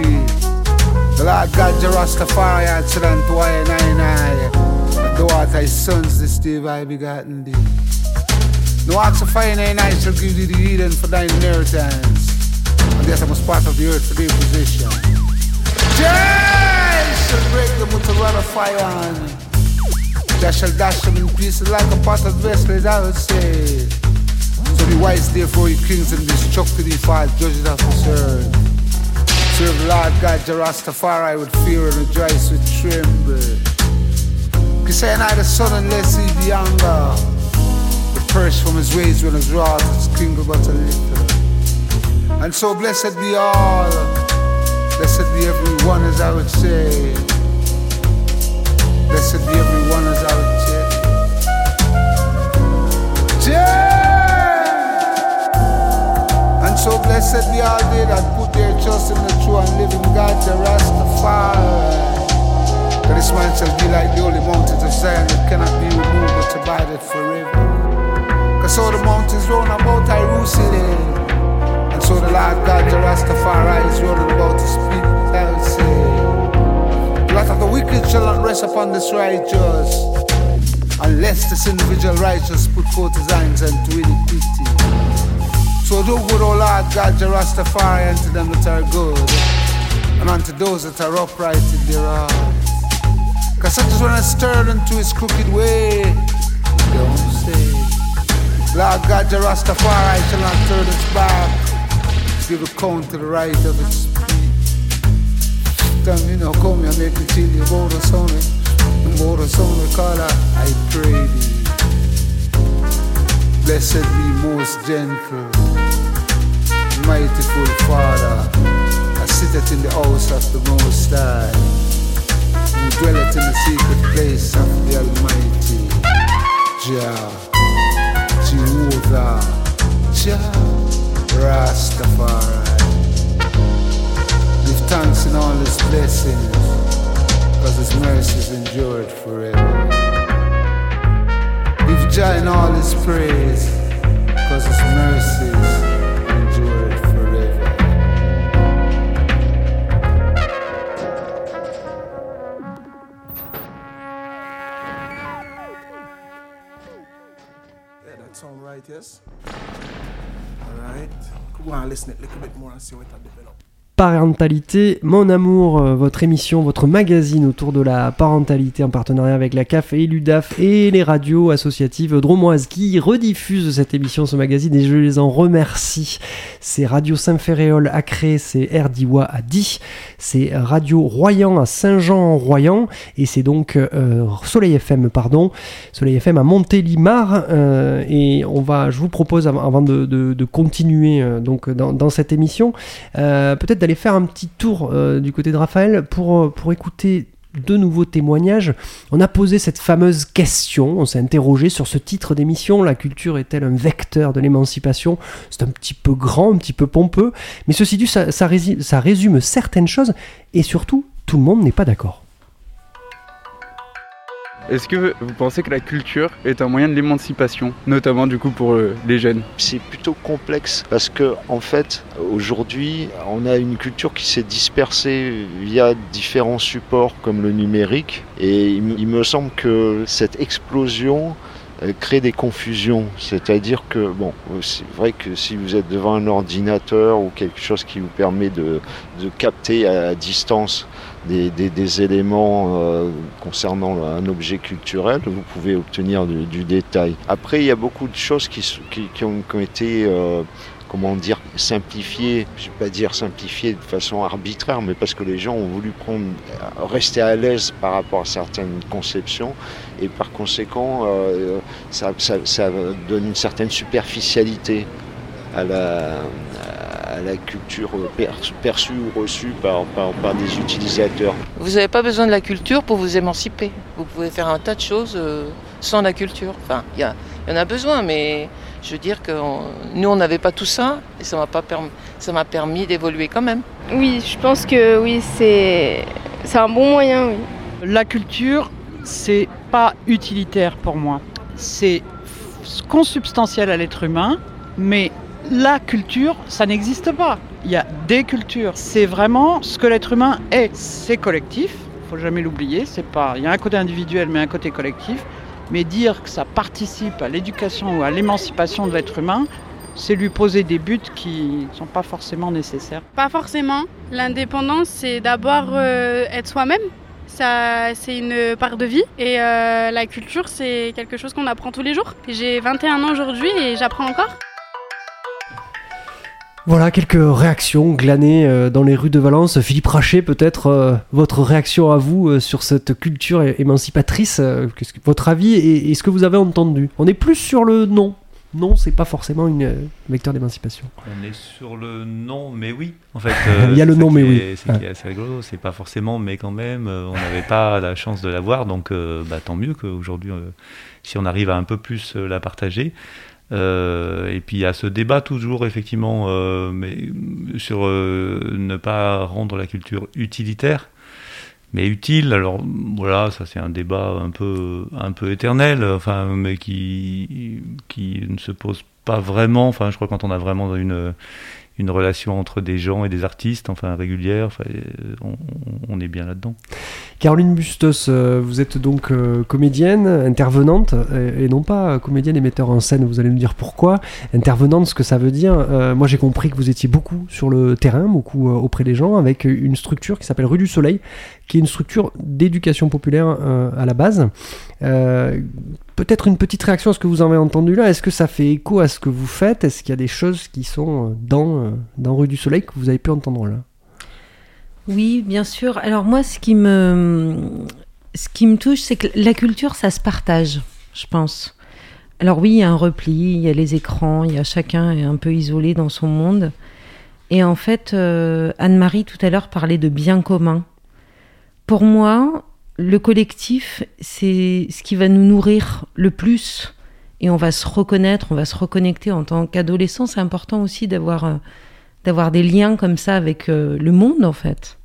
The Lord God Jarastafari had said unto I and I and I, Thou art thy sons this day have I begotten thee. No ox of fire and I shall give thee the Eden for thine inheritance. And yet I must part of the earth for their possession. Jai shall break them with a rod of fire. Dash them in pieces like a potted vessel, as I would say. So be wise, therefore, ye kings, and be struck to thee false judges of this earth. Serve the Lord God, Jarastafari, with fear and rejoice with tremble. Cause say not the son unless he be younger. The purse from his ways when his wrath is kingdom but a little. And so blessed be all. Blessed be everyone, as I would say. Blessed be everyone, as I would say. Yeah. And so blessed be all they that put their trust in the true and living God, the Rastafari. For this man shall be like the holy mountains of Zion that cannot be removed but abideth forever. Cause all the mountains round about Jerusalem. And so the Lord God, the Rastafari, is running about to speak, The of the wicked shall not rest upon this righteous, unless this individual righteous put forth his hands unto iniquity. So do good, O Lord God, the Rastafari, unto them that are good, and unto those that are upright in their hearts. Cause such as when I stirred into his crooked way, don't say. Lord God, the Rastafari shall not turn its back give account to the right of its. Now, come make me eh? the son we call her, I pray thee. Blessed be most gentle, mightyful Father, that sitteth in the house of the Most High, who dwelleth in the secret place of the Almighty. Jah, Jehovah, Jah. Rastafari. Thanks in all his blessings, cause his mercies endured forever. Give Jah in all his praise, cause his mercies endured forever. Yeah, that sound right, yes? Alright. Could go and listen it a little bit more and see what I develop. Parentalité, mon amour, euh, votre émission, votre magazine autour de la parentalité en partenariat avec la CAF et l'UDAF et les radios associatives dromoises qui rediffusent cette émission, ce magazine et je les en remercie. C'est Radio Saint-Ferréol à Cré, c'est Erdiwa à Die, c'est Radio Royan à Saint-Jean-en-Royan et c'est donc euh, Soleil FM, pardon, Soleil FM à Montélimar euh, et on va, je vous propose avant, de, continuer donc dans, dans cette émission, peut-être d'aller faire un petit tour euh, du côté de Raphaël pour, euh, pour écouter de nouveaux témoignages. On a posé cette fameuse question, on s'est interrogé sur ce titre d'émission, la culture est-elle un vecteur de l'émancipation? C'est un petit peu grand, un petit peu pompeux, mais ceci dit, ça résume certaines choses, et surtout, tout le monde n'est pas d'accord. Est-ce que vous pensez que la culture est un moyen de l'émancipation, notamment du coup pour euh, les jeunes? C'est plutôt complexe parce que en fait aujourd'hui on a une culture qui s'est dispersée via différents supports comme le numérique et il, me semble que cette explosion euh, crée des confusions. C'est-à-dire que, bon, c'est vrai que si vous êtes devant un ordinateur ou quelque chose qui vous permet de capter à distance des, éléments euh, concernant un objet culturel, vous pouvez obtenir du, détail. Après, il y a beaucoup de choses qui, ont, été euh, comment dire, simplifié, je ne vais pas dire simplifié de façon arbitraire, mais parce que les gens ont voulu prendre, rester à l'aise par rapport à certaines conceptions, et par conséquent, euh, ça, donne une certaine superficialité à la, à la culture perçue ou reçue par, par, par des utilisateurs. Vous n'avez pas besoin de la culture pour vous émanciper. Vous pouvez faire un tas de choses euh, sans la culture. Enfin, il y, y en a besoin, mais je veux dire que on, nous, on n'avait pas tout ça et ça m'a pas permis, ça m'a permis d'évoluer quand même. Oui, je pense que oui, c'est c'est un bon moyen. Oui. La culture, c'est pas utilitaire pour moi. C'est consubstantiel à l'être humain, mais la culture, ça n'existe pas. Il y a des cultures. C'est vraiment ce que l'être humain est. C'est collectif. Faut jamais l'oublier. C'est pas. Il y a un côté individuel, mais un côté collectif. Mais dire que ça participe à l'éducation ou à l'émancipation de l'être humain, c'est lui poser des buts qui ne sont pas forcément nécessaires. Pas forcément. L'indépendance, c'est d'abord euh, être soi-même. Ça, c'est une part de vie. Et euh, la culture, c'est quelque chose qu'on apprend tous les jours. J'ai 21 ans aujourd'hui et j'apprends encore. Voilà quelques réactions glanées euh, dans les rues de Valence. Philippe Rachet, peut-être euh, votre réaction à vous euh, sur cette culture émancipatrice, votre avis et, ce que vous avez entendu? On est plus sur le non. Non, c'est pas forcément une euh, vecteur d'émancipation. On est sur le non, mais oui. En fait, il y a le non, mais oui. C'est ah. assez rigolo. C'est pas forcément, mais quand même, on n'avait pas la chance de l'avoir, donc bah, tant mieux qu'aujourd'hui, si on arrive à un peu plus la partager. Euh, et puis il y a ce débat toujours effectivement euh, mais sur euh, ne pas rendre la culture utilitaire mais utile. Alors voilà ça c'est un débat un peu un peu éternel enfin mais qui qui ne se pose pas vraiment. Enfin je crois quand on a vraiment une une relation entre des gens et des artistes, enfin régulière, enfin, on, est bien là-dedans. Caroline Bustos, vous êtes donc euh, comédienne, intervenante, et, non pas comédienne et metteur en scène, vous allez me dire pourquoi. Intervenante, ce que ça veut dire, euh, moi j'ai compris que vous étiez beaucoup sur le terrain, beaucoup euh, auprès des gens, avec une structure qui s'appelle Rue du Soleil, qui est une structure d'éducation populaire à la base. Peut-être une petite réaction à ce que vous avez entendu là. Est-ce que ça fait écho à ce que vous faites? Est-ce qu'il y a des choses qui sont dans, dans Rue du Soleil que vous avez pu entendre là Oui, bien sûr. Alors moi, ce qui me, ce qui me touche, c'est que la culture, ça se partage, je pense. Alors oui, il y a un repli, il y a les écrans, il y a chacun est un peu isolé dans son monde. Et en fait, euh, Anne-Marie tout à l'heure parlait de bien commun. Pour moi, le collectif, c'est ce qui va nous nourrir le plus. Et on va se reconnaître, on va se reconnecter en tant qu'adolescent. C'est important aussi d'avoir euh, d'avoir des liens comme ça avec euh, le monde, en fait.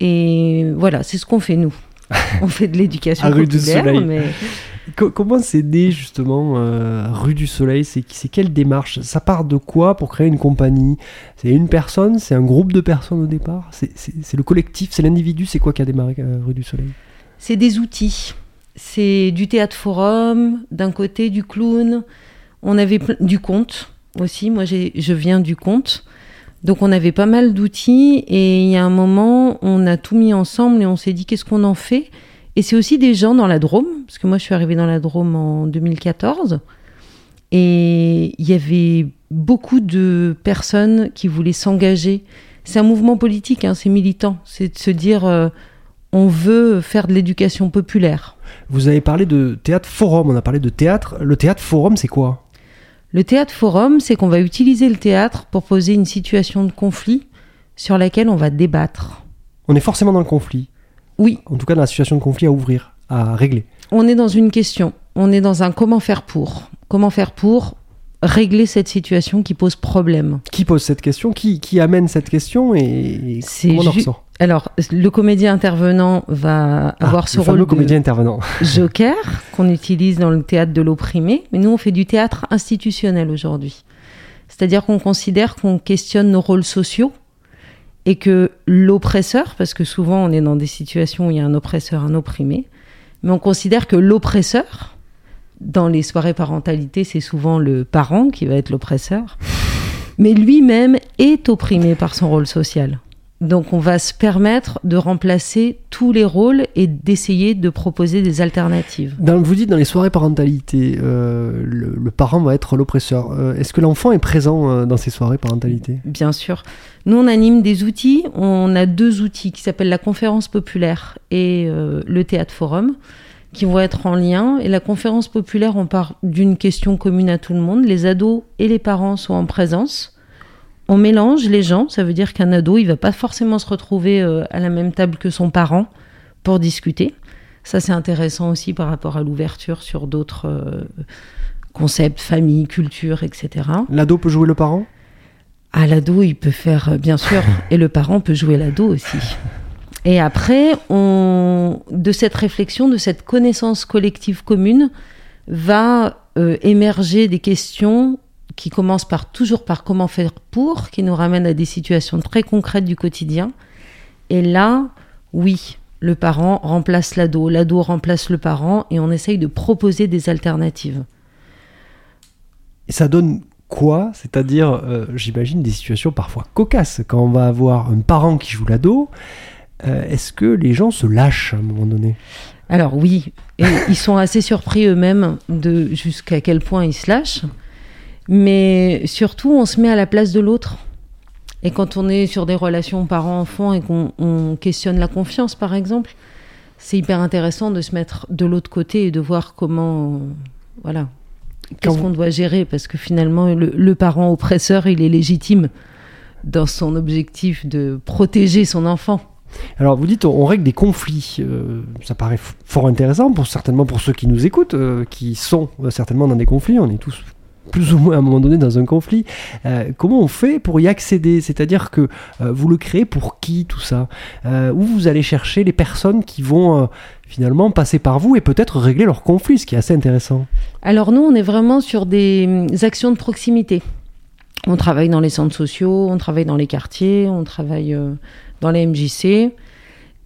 Et voilà, c'est ce qu'on fait, nous. on fait de l'éducation populaire, rue du Soleil. mais... Comment c'est né justement euh, Rue du Soleil? C'est quelle démarche? Ça part de quoi pour créer une compagnie? C'est une personne? C'est un groupe de personnes au départ? C'est le collectif? C'est l'individu? C'est quoi qui a démarré euh, Rue du Soleil? C'est des outils. C'est du théâtre forum, d'un côté du clown. On avait du conte aussi. Moi, je viens du conte. Donc on avait pas mal d'outils et il y a un moment, on a tout mis ensemble et on s'est dit qu'est-ce qu'on en fait? Et c'est aussi des gens dans la Drôme, parce que moi je suis arrivée dans la Drôme en 2014, et il y avait beaucoup de personnes qui voulaient s'engager. C'est un mouvement politique, hein, c'est militant, c'est de se dire euh, on veut faire de l'éducation populaire. Vous avez parlé de théâtre forum, on a parlé de théâtre. Le théâtre forum, c'est quoi? Le théâtre forum, c'est qu'on va utiliser le théâtre pour poser une situation de conflit sur laquelle on va débattre. On est forcément dans le conflit oui. En tout cas, dans la situation de conflit à ouvrir, à régler. On est dans une question. On est dans un comment faire pour. Comment faire pour régler cette situation qui pose problème. Qui pose cette question? Qui, qui amène cette question? Et, comment on en ressort? Alors, le comédien intervenant va Ah, avoir ce le rôle de comédien intervenant. joker qu'on utilise dans le théâtre de l'opprimé, mais nous on fait du théâtre institutionnel aujourd'hui. C'est-à-dire qu'on considère qu'on questionne nos rôles sociaux et que l'oppresseur, parce que souvent on est dans des situations où il y a un oppresseur, un opprimé, mais on considère que l'oppresseur, dans les soirées parentalité, c'est souvent le parent qui va être l'oppresseur, mais lui-même est opprimé par son rôle social. Donc on va se permettre de remplacer tous les rôles et d'essayer de proposer des alternatives. Dans, vous dites dans les soirées parentalité, euh, le, le parent va être l'oppresseur. Euh, Est-ce que l'enfant est présent euh, dans ces soirées parentalité? Bien sûr. Nous, on anime des outils. On a deux outils qui s'appellent la conférence populaire et le théâtre forum, qui vont être en lien. Et la conférence populaire, on part d'une question commune à tout le monde. Les ados et les parents sont en présence. On mélange les gens. Ça veut dire qu'un ado, il va pas forcément se retrouver euh, à la même table que son parent pour discuter. Ça, c'est intéressant aussi par rapport à l'ouverture sur d'autres euh, concepts, famille, culture, etc. L'ado peut jouer le parent? Ah, l'ado, il peut faire, euh, bien sûr, et le parent peut jouer l'ado aussi. Et après, on, de cette réflexion, de cette connaissance collective commune, va euh, émerger des questions qui commencent par toujours par comment faire pour, qui nous ramènent à des situations très concrètes du quotidien. Et là, oui, le parent remplace l'ado, l'ado remplace le parent, et on essaye de proposer des alternatives. Et ça donne quoi? C'est-à-dire, euh, j'imagine, des situations parfois cocasses. Quand on va avoir un parent qui joue l'ado, euh, est-ce que les gens se lâchent à un moment donné? Alors oui, et ils sont assez surpris eux-mêmes de jusqu'à quel point ils se lâchent. Mais surtout, on se met à la place de l'autre. Et quand on est sur des relations parents-enfants et qu'on on questionne la confiance, par exemple, c'est hyper intéressant de se mettre de l'autre côté et de voir comment, voilà, qu'est-ce qu'on doit gérer, parce que finalement, le, le parent oppresseur, il est légitime dans son objectif de protéger son enfant. Alors vous dites on, règle des conflits, Euh, ça paraît fort intéressant pour certainement pour ceux qui nous écoutent, euh, qui sont euh, certainement dans des conflits, on est tous plus ou moins à un moment donné dans un conflit. Euh, comment on fait pour y accéder? C'est-à-dire que euh, vous le créez pour qui tout ça? Euh, Où vous allez chercher les personnes qui vont euh, finalement passer par vous et peut-être régler leurs conflits, ce qui est assez intéressant. Alors nous, on est vraiment sur des hum, actions de proximité. On travaille dans les centres sociaux, on travaille dans les quartiers, on travaille dans les MJC.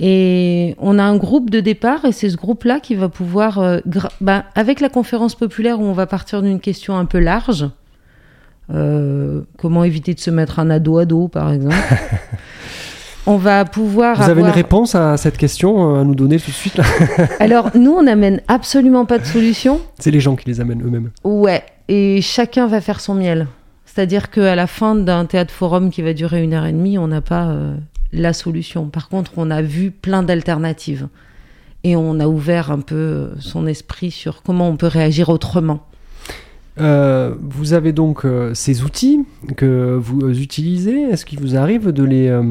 Et on a un groupe de départ et c'est ce groupe-là qui va pouvoir, euh, bah, avec la conférence populaire où on va partir d'une question un peu large, euh, comment éviter de se mettre un ado à dos par exemple, on va pouvoir Vous avez une réponse à cette question euh, à nous donner tout de suite là? Alors nous, on n'amène absolument pas de solution. C'est les gens qui les amènent eux-mêmes. Ouais, et chacun va faire son miel. C'est-à-dire qu'à la fin d'un théâtre forum qui va durer une heure et demie, on n'a pas euh, la solution. Par contre, on a vu plein d'alternatives. Et on a ouvert un peu son esprit sur comment on peut réagir autrement. Euh, vous avez donc euh, ces outils que vous utilisez. Est-ce qu'il vous arrive de les, euh,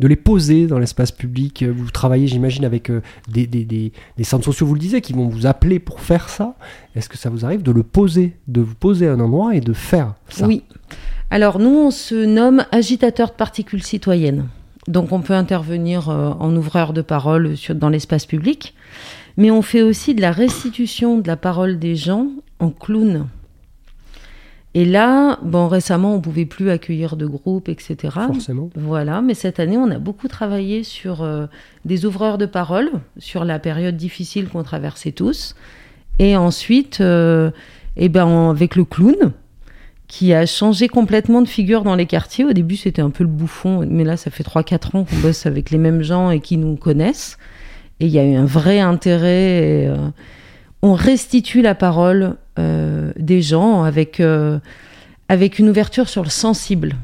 de les poser dans l'espace public? Vous travaillez, j'imagine, avec des, des, des- des centres sociaux, vous le disiez, qui vont vous appeler pour faire ça. Est-ce que ça vous arrive de le poser, de vous poser à un endroit et de faire ça? Oui. Alors nous, on se nomme agitateur de particules citoyennes. Donc on peut intervenir euh, en ouvreur de parole sur- dans l'espace public, mais on fait aussi de la restitution de la parole des gens en clown. Et là, bon, récemment, on pouvait plus accueillir de groupes, etc. Forcément. Voilà, mais cette année, on a beaucoup travaillé sur euh, des ouvreurs de parole, sur la période difficile qu'on traversait tous. Et ensuite, euh, eh ben, avec le clown, qui a changé complètement de figure dans les quartiers. Au début, c'était un peu le bouffon, mais là, ça fait 3-4 ans qu'on bosse avec les mêmes gens et qui nous connaissent. Et il y a eu un vrai intérêt. euh, on restitue la parole euh, des gens avec, euh, avec une ouverture sur le sensible.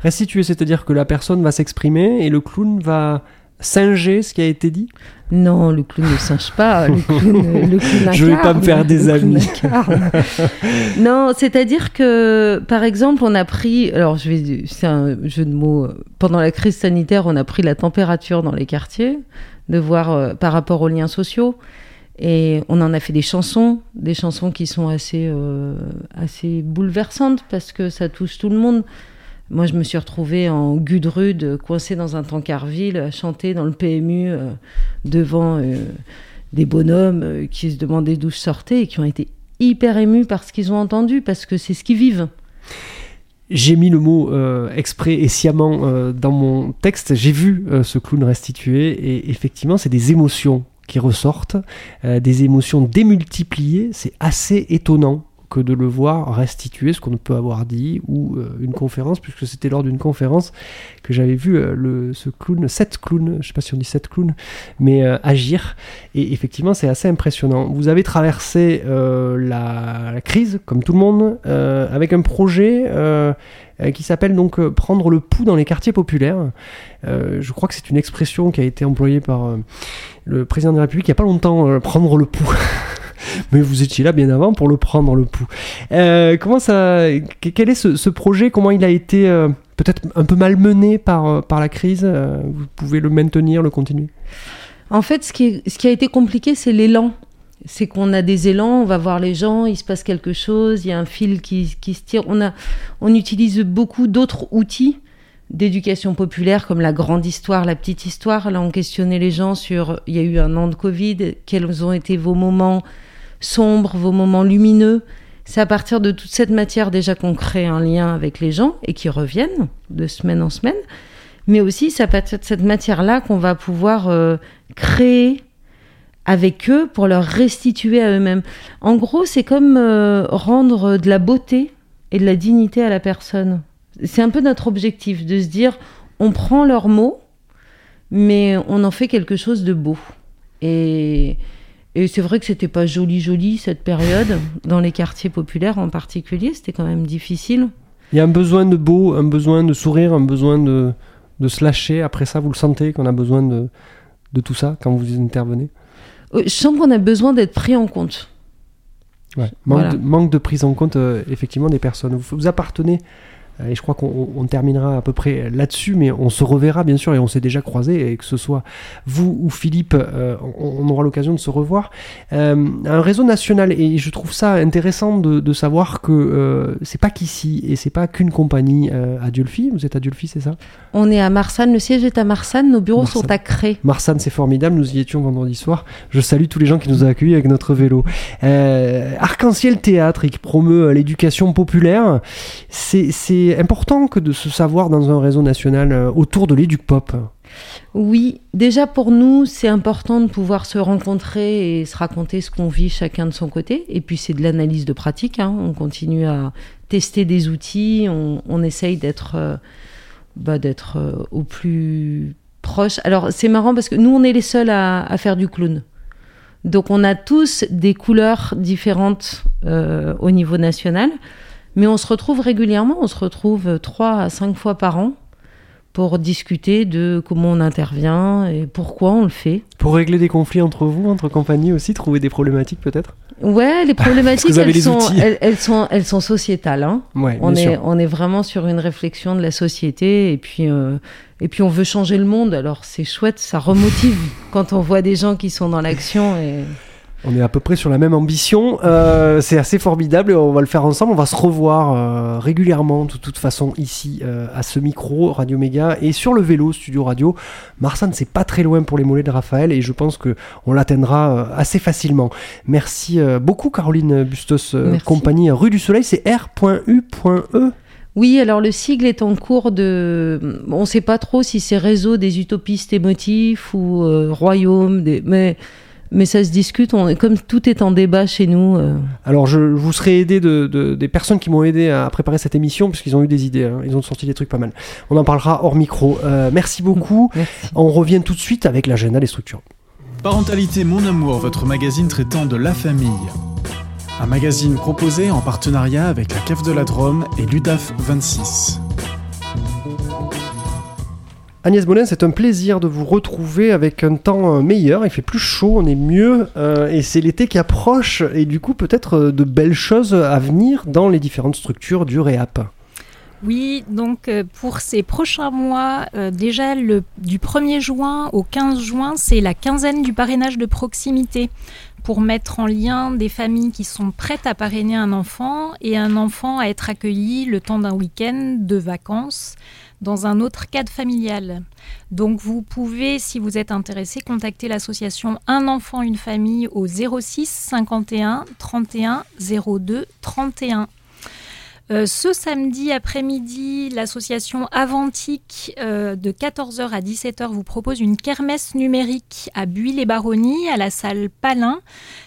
Restituer, c'est-à-dire que la personne va s'exprimer et le clown va singer ce qui a été dit? Non, le clown ne singe pas. Le clown, le clown Je vais pas me faire des amis. non, c'est-à-dire que, par exemple, on a pris, alors je vais, c'est un jeu de mots. Pendant la crise sanitaire, on a pris la température dans les quartiers, de voir euh, par rapport aux liens sociaux, et on en a fait des chansons, des chansons qui sont assez, euh, assez bouleversantes parce que ça touche tout le monde. Moi, je me suis retrouvée en Gudrude, coincée dans un tankerville, à chanter dans le PMU euh, devant euh, des bonhommes euh, qui se demandaient d'où je sortais et qui ont été hyper émus par ce qu'ils ont entendu, parce que c'est ce qu'ils vivent. J'ai mis le mot exprès et sciemment dans mon texte. J'ai vu ce clown restitué et effectivement, c'est des émotions qui ressortent, des émotions démultipliées. C'est assez étonnant que de le voir restituer ce qu'on peut avoir dit ou euh, une conférence, puisque c'était lors d'une conférence que j'avais vu euh, le, ce clown, sept clowns, je sais pas si on dit sept clowns, mais euh, agir. Et effectivement, c'est assez impressionnant. Vous avez traversé la, crise, comme tout le monde, avec un projet qui s'appelle donc prendre le pouls dans les quartiers populaires. Je crois que c'est une expression qui a été employée par le président de la République il n'y a pas longtemps, prendre le pouls. Mais vous étiez là bien avant pour le prendre le pouls. Euh, comment ça, que- quel est ce, projet? Comment il a été euh, peut-être un peu malmené par, euh, par la crise? Vous pouvez le maintenir, le continuer? En fait, ce qui, ce qui a été compliqué, c'est l'élan. C'est qu'on a des élans, on va voir les gens, il se passe quelque chose, il y a un fil qui, qui se tire. On, a, on utilise beaucoup d'autres outils d'éducation populaire comme la grande histoire, la petite histoire. Là, on questionnait les gens sur, il y a eu un an de Covid, quels ont été vos moments sombres, vos moments lumineux. C'est à partir de toute cette matière déjà qu'on crée un lien avec les gens et qui reviennent de semaine en semaine. Mais aussi, c'est à partir de cette matière-là qu'on va pouvoir euh, créer avec eux pour leur restituer à eux-mêmes. En gros, c'est comme euh, rendre de la beauté et de la dignité à la personne. C'est un peu notre objectif de se dire, on prend leurs mots, mais on en fait quelque chose de beau. Et, et c'est vrai que c'était pas joli joli cette période dans les quartiers populaires en particulier, c'était quand même difficile. Il y a un besoin de beau, un besoin de sourire, un besoin de, de se lâcher. Après ça, vous le sentez qu'on a besoin de, de tout ça quand vous intervenez? Euh, Je sens qu'on a besoin d'être pris en compte. Ouais. Manque, Voilà. de, manque de prise en compte euh, effectivement des personnes. Vous, vous appartenez, et je crois qu'on on terminera à peu près là-dessus, mais on se reverra bien sûr et on s'est déjà croisé, et que ce soit vous ou Philippe, euh, on, on aura l'occasion de se revoir. Euh, un réseau national, et je trouve ça intéressant de, de savoir que euh, c'est pas qu'ici et c'est pas qu'une compagnie euh, à Diolfi. Vous êtes à Diolfi, c'est ça? On est à Marsanne, le siège est à Marsanne, nos bureaux sont à Cré. Marsanne, c'est formidable. Nous y étions vendredi soir. Je salue tous les gens qui nous ont accueillis avec notre vélo. Euh, Arc-en-ciel Théâtre, et qui promeut euh, l'éducation populaire. C'est c'est important que de se savoir dans un réseau national euh, autour de l'éduc-pop. Oui, déjà pour nous, c'est important de pouvoir se rencontrer et se raconter ce qu'on vit chacun de son côté. Et puis c'est de l'analyse de pratique. hein. On continue à tester des outils, on, essaye d'être euh, bah, euh, au plus proche. Alors c'est marrant parce que nous, on est les seuls à, faire du clown. Donc on a tous des couleurs différentes au niveau national, mais on se retrouve régulièrement, on se retrouve trois à cinq fois par an pour discuter de comment on intervient et pourquoi on le fait. Pour régler des conflits entre vous, entre compagnies aussi, trouver des problématiques peut-être? Ouais, les problématiques, elles, les sont, elles, elles sont, elles sont sociétales. Hein. Ouais, on, est, sûr. on est vraiment sur une réflexion de la société et puis, euh, et puis on veut changer le monde. Alors c'est chouette, ça remotive quand on voit des gens qui sont dans l'action. Et... On est à peu près sur la même ambition. Euh, c'est assez formidable et on va le faire ensemble. On va se revoir euh, régulièrement, de toute façon, ici, euh, à ce micro, Radio Méga, et sur le vélo, Studio Radio. Marsanne, c'est pas très loin pour les mollets de Raphaël et je pense que on l'atteindra euh, assez facilement. Merci euh, beaucoup, Caroline Bustos, compagnie Rue du Soleil. C'est R.U.E. Oui, alors le sigle est en cours de. On ne sait pas trop si c'est réseau des utopistes émotifs ou euh, royaume, des... mais, mais ça se discute. On... Comme tout est en débat chez nous. euh, Alors, je, je vous serai aidé de, de- des personnes qui m'ont aidé à préparer cette émission, puisqu'ils ont eu des idées. hein. Ils ont sorti des trucs pas mal. On en parlera hors micro. Euh, merci beaucoup. On revient tout de suite avec l'agenda des structures. Parentalité Mon Amour, votre magazine traitant de la famille. Un magazine proposé en partenariat avec la CAF de la Drôme et l'UDAF 26. Agnès Bonin, c'est un plaisir de vous retrouver avec un temps euh, meilleur. Il fait plus chaud, on est mieux, euh, et c'est l'été qui approche, et du coup, peut-être euh, de belles choses à venir dans les différentes structures du REAP. Oui, donc pour ces prochains mois, déjà le, du 1er juin au 15 juin, c'est la quinzaine du parrainage de proximité. pour mettre en lien des familles qui sont prêtes à parrainer un enfant et un enfant à être accueilli le temps d'un week-end de vacances dans un autre cadre familial. Donc vous pouvez, si vous êtes intéressé, contacter l'association Un enfant, une famille au 06 51 31 02 31. Euh, ce samedi après-midi, l'association Avantique euh, de 14h à 17h vous propose une kermesse numérique à Buis-les-Baronnies à la salle Palin.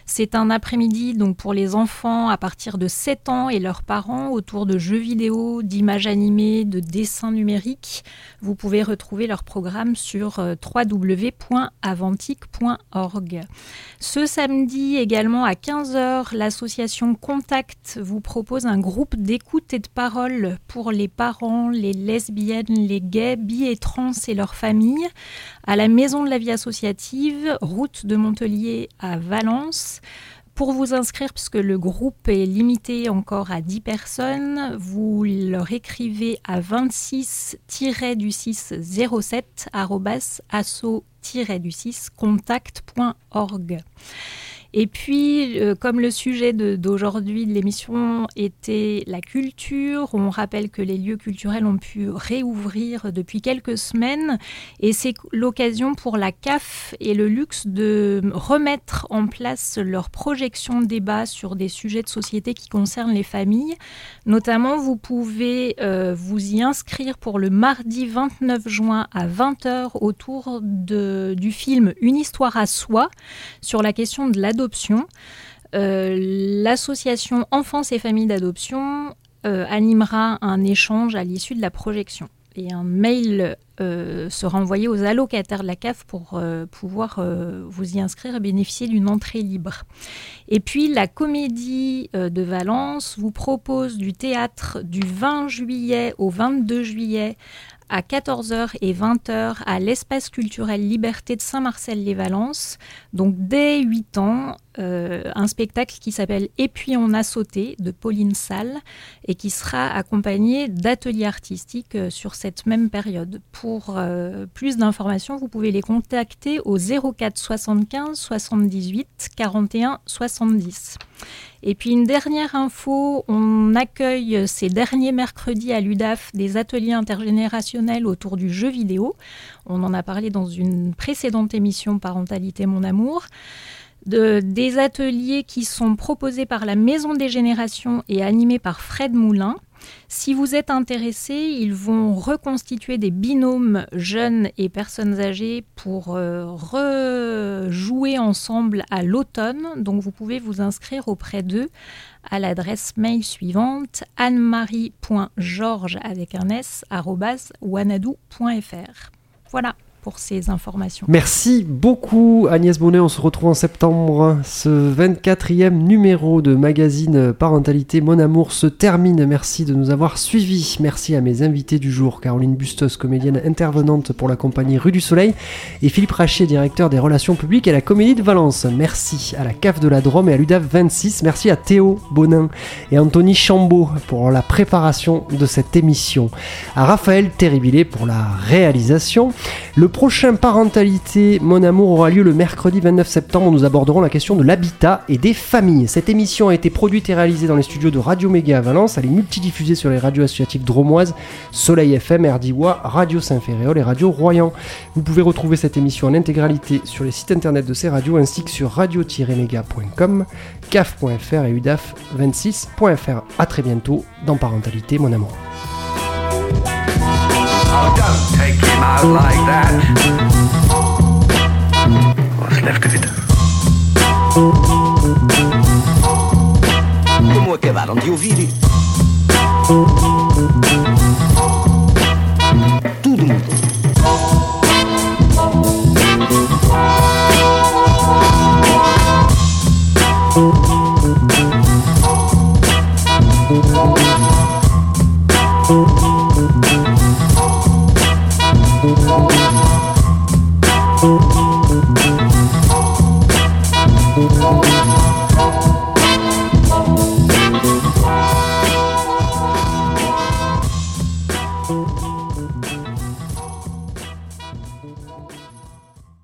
C'est un après-midi donc pour les enfants à partir de 7 ans et leurs parents autour de jeux vidéo, d'images animées, de dessins numériques. Vous pouvez retrouver leur programme sur euh, www.avantique.org. Ce samedi également à 15h, l'association Contact vous propose un groupe d'écoute écoute et de parole pour les parents, les lesbiennes, les gays, bi et trans et leurs familles à la Maison de la vie associative, route de Montpellier à Valence. Pour vous inscrire, puisque le groupe est limité encore à 10 personnes, vous leur écrivez à 26-du-607 asso-du-6 contact.org. Et puis, euh, comme le sujet d'aujourd'hui de, l'émission était la culture, on rappelle que les lieux culturels ont pu réouvrir depuis quelques semaines et c'est l'occasion pour la CAF et le luxe de remettre en place leur projection débat sur des sujets de société qui concernent les familles. Notamment, vous pouvez euh, vous y inscrire pour le mardi 29 juin à 20h autour du film Une histoire à soi sur la question de la Euh, l'association Enfance et Familles d'adoption euh, animera un échange à l'issue de la projection. Et un mail euh, sera envoyé aux allocataires de la CAF pour pouvoir vous y inscrire et bénéficier d'une entrée libre. Et puis la Comédie de Valence vous propose du théâtre du 20 juillet au 22 juillet à 14h et 20h à l'espace culturel Liberté de Saint-Marcel-les-Valences. Donc dès 8 ans, euh, un spectacle qui s'appelle Et puis on a sauté de Pauline Salle et qui sera accompagné d'ateliers artistiques euh, sur cette même période. Pour euh, plus d'informations, vous pouvez les contacter au 04 75 78 41 70. Et puis une dernière info, on accueille ces derniers mercredis à l'UDAF des ateliers intergénérationnels autour du jeu vidéo. On en a parlé dans une précédente émission Parentalité Mon Amour des ateliers qui sont proposés par la Maison des Générations et animés par Fred Moulin. Si vous êtes intéressé, ils vont reconstituer des binômes jeunes et personnes âgées pour euh, rejouer ensemble à l'automne. Donc vous pouvez vous inscrire auprès d'eux à l'adresse mail suivante anne-marie.georges avec un s. Voilà ces informations. Merci beaucoup Agnès Bonnet, on se retrouve en septembre. Ce 24e numéro de magazine Parentalité Mon Amour se termine. Merci de nous avoir suivis. Merci à mes invités du jour, Caroline Bustos, comédienne intervenante pour la compagnie Rue du Soleil, et Philippe Rachier, directeur des relations publiques à la Comédie de Valence. Merci à la CAF de la Drôme et à l'UDAF 26. Merci à Théo Bonin et Anthony Chambaud pour la préparation de cette émission. À Raphaël Terribilé pour la réalisation. Le prochain Parentalité Mon Amour aura lieu le mercredi 29 septembre. Nous aborderons la question de l'habitat et des familles. Cette émission a été produite et réalisée dans les studios de Radio Méga à Valence. Elle est multidiffusée sur les radios associatives dromoises, Soleil FM, RDIWA, Radio Saint-Féréol et Radio Royan. Vous pouvez retrouver cette émission en intégralité sur les sites internet de ces radios ainsi que sur radio-méga.com, caf.fr et udaf26.fr. A très bientôt dans Parentalité Mon Amour. Don't take him out like that. What's left of it? Como acabaram de ouvir? Tudo mudou. Thank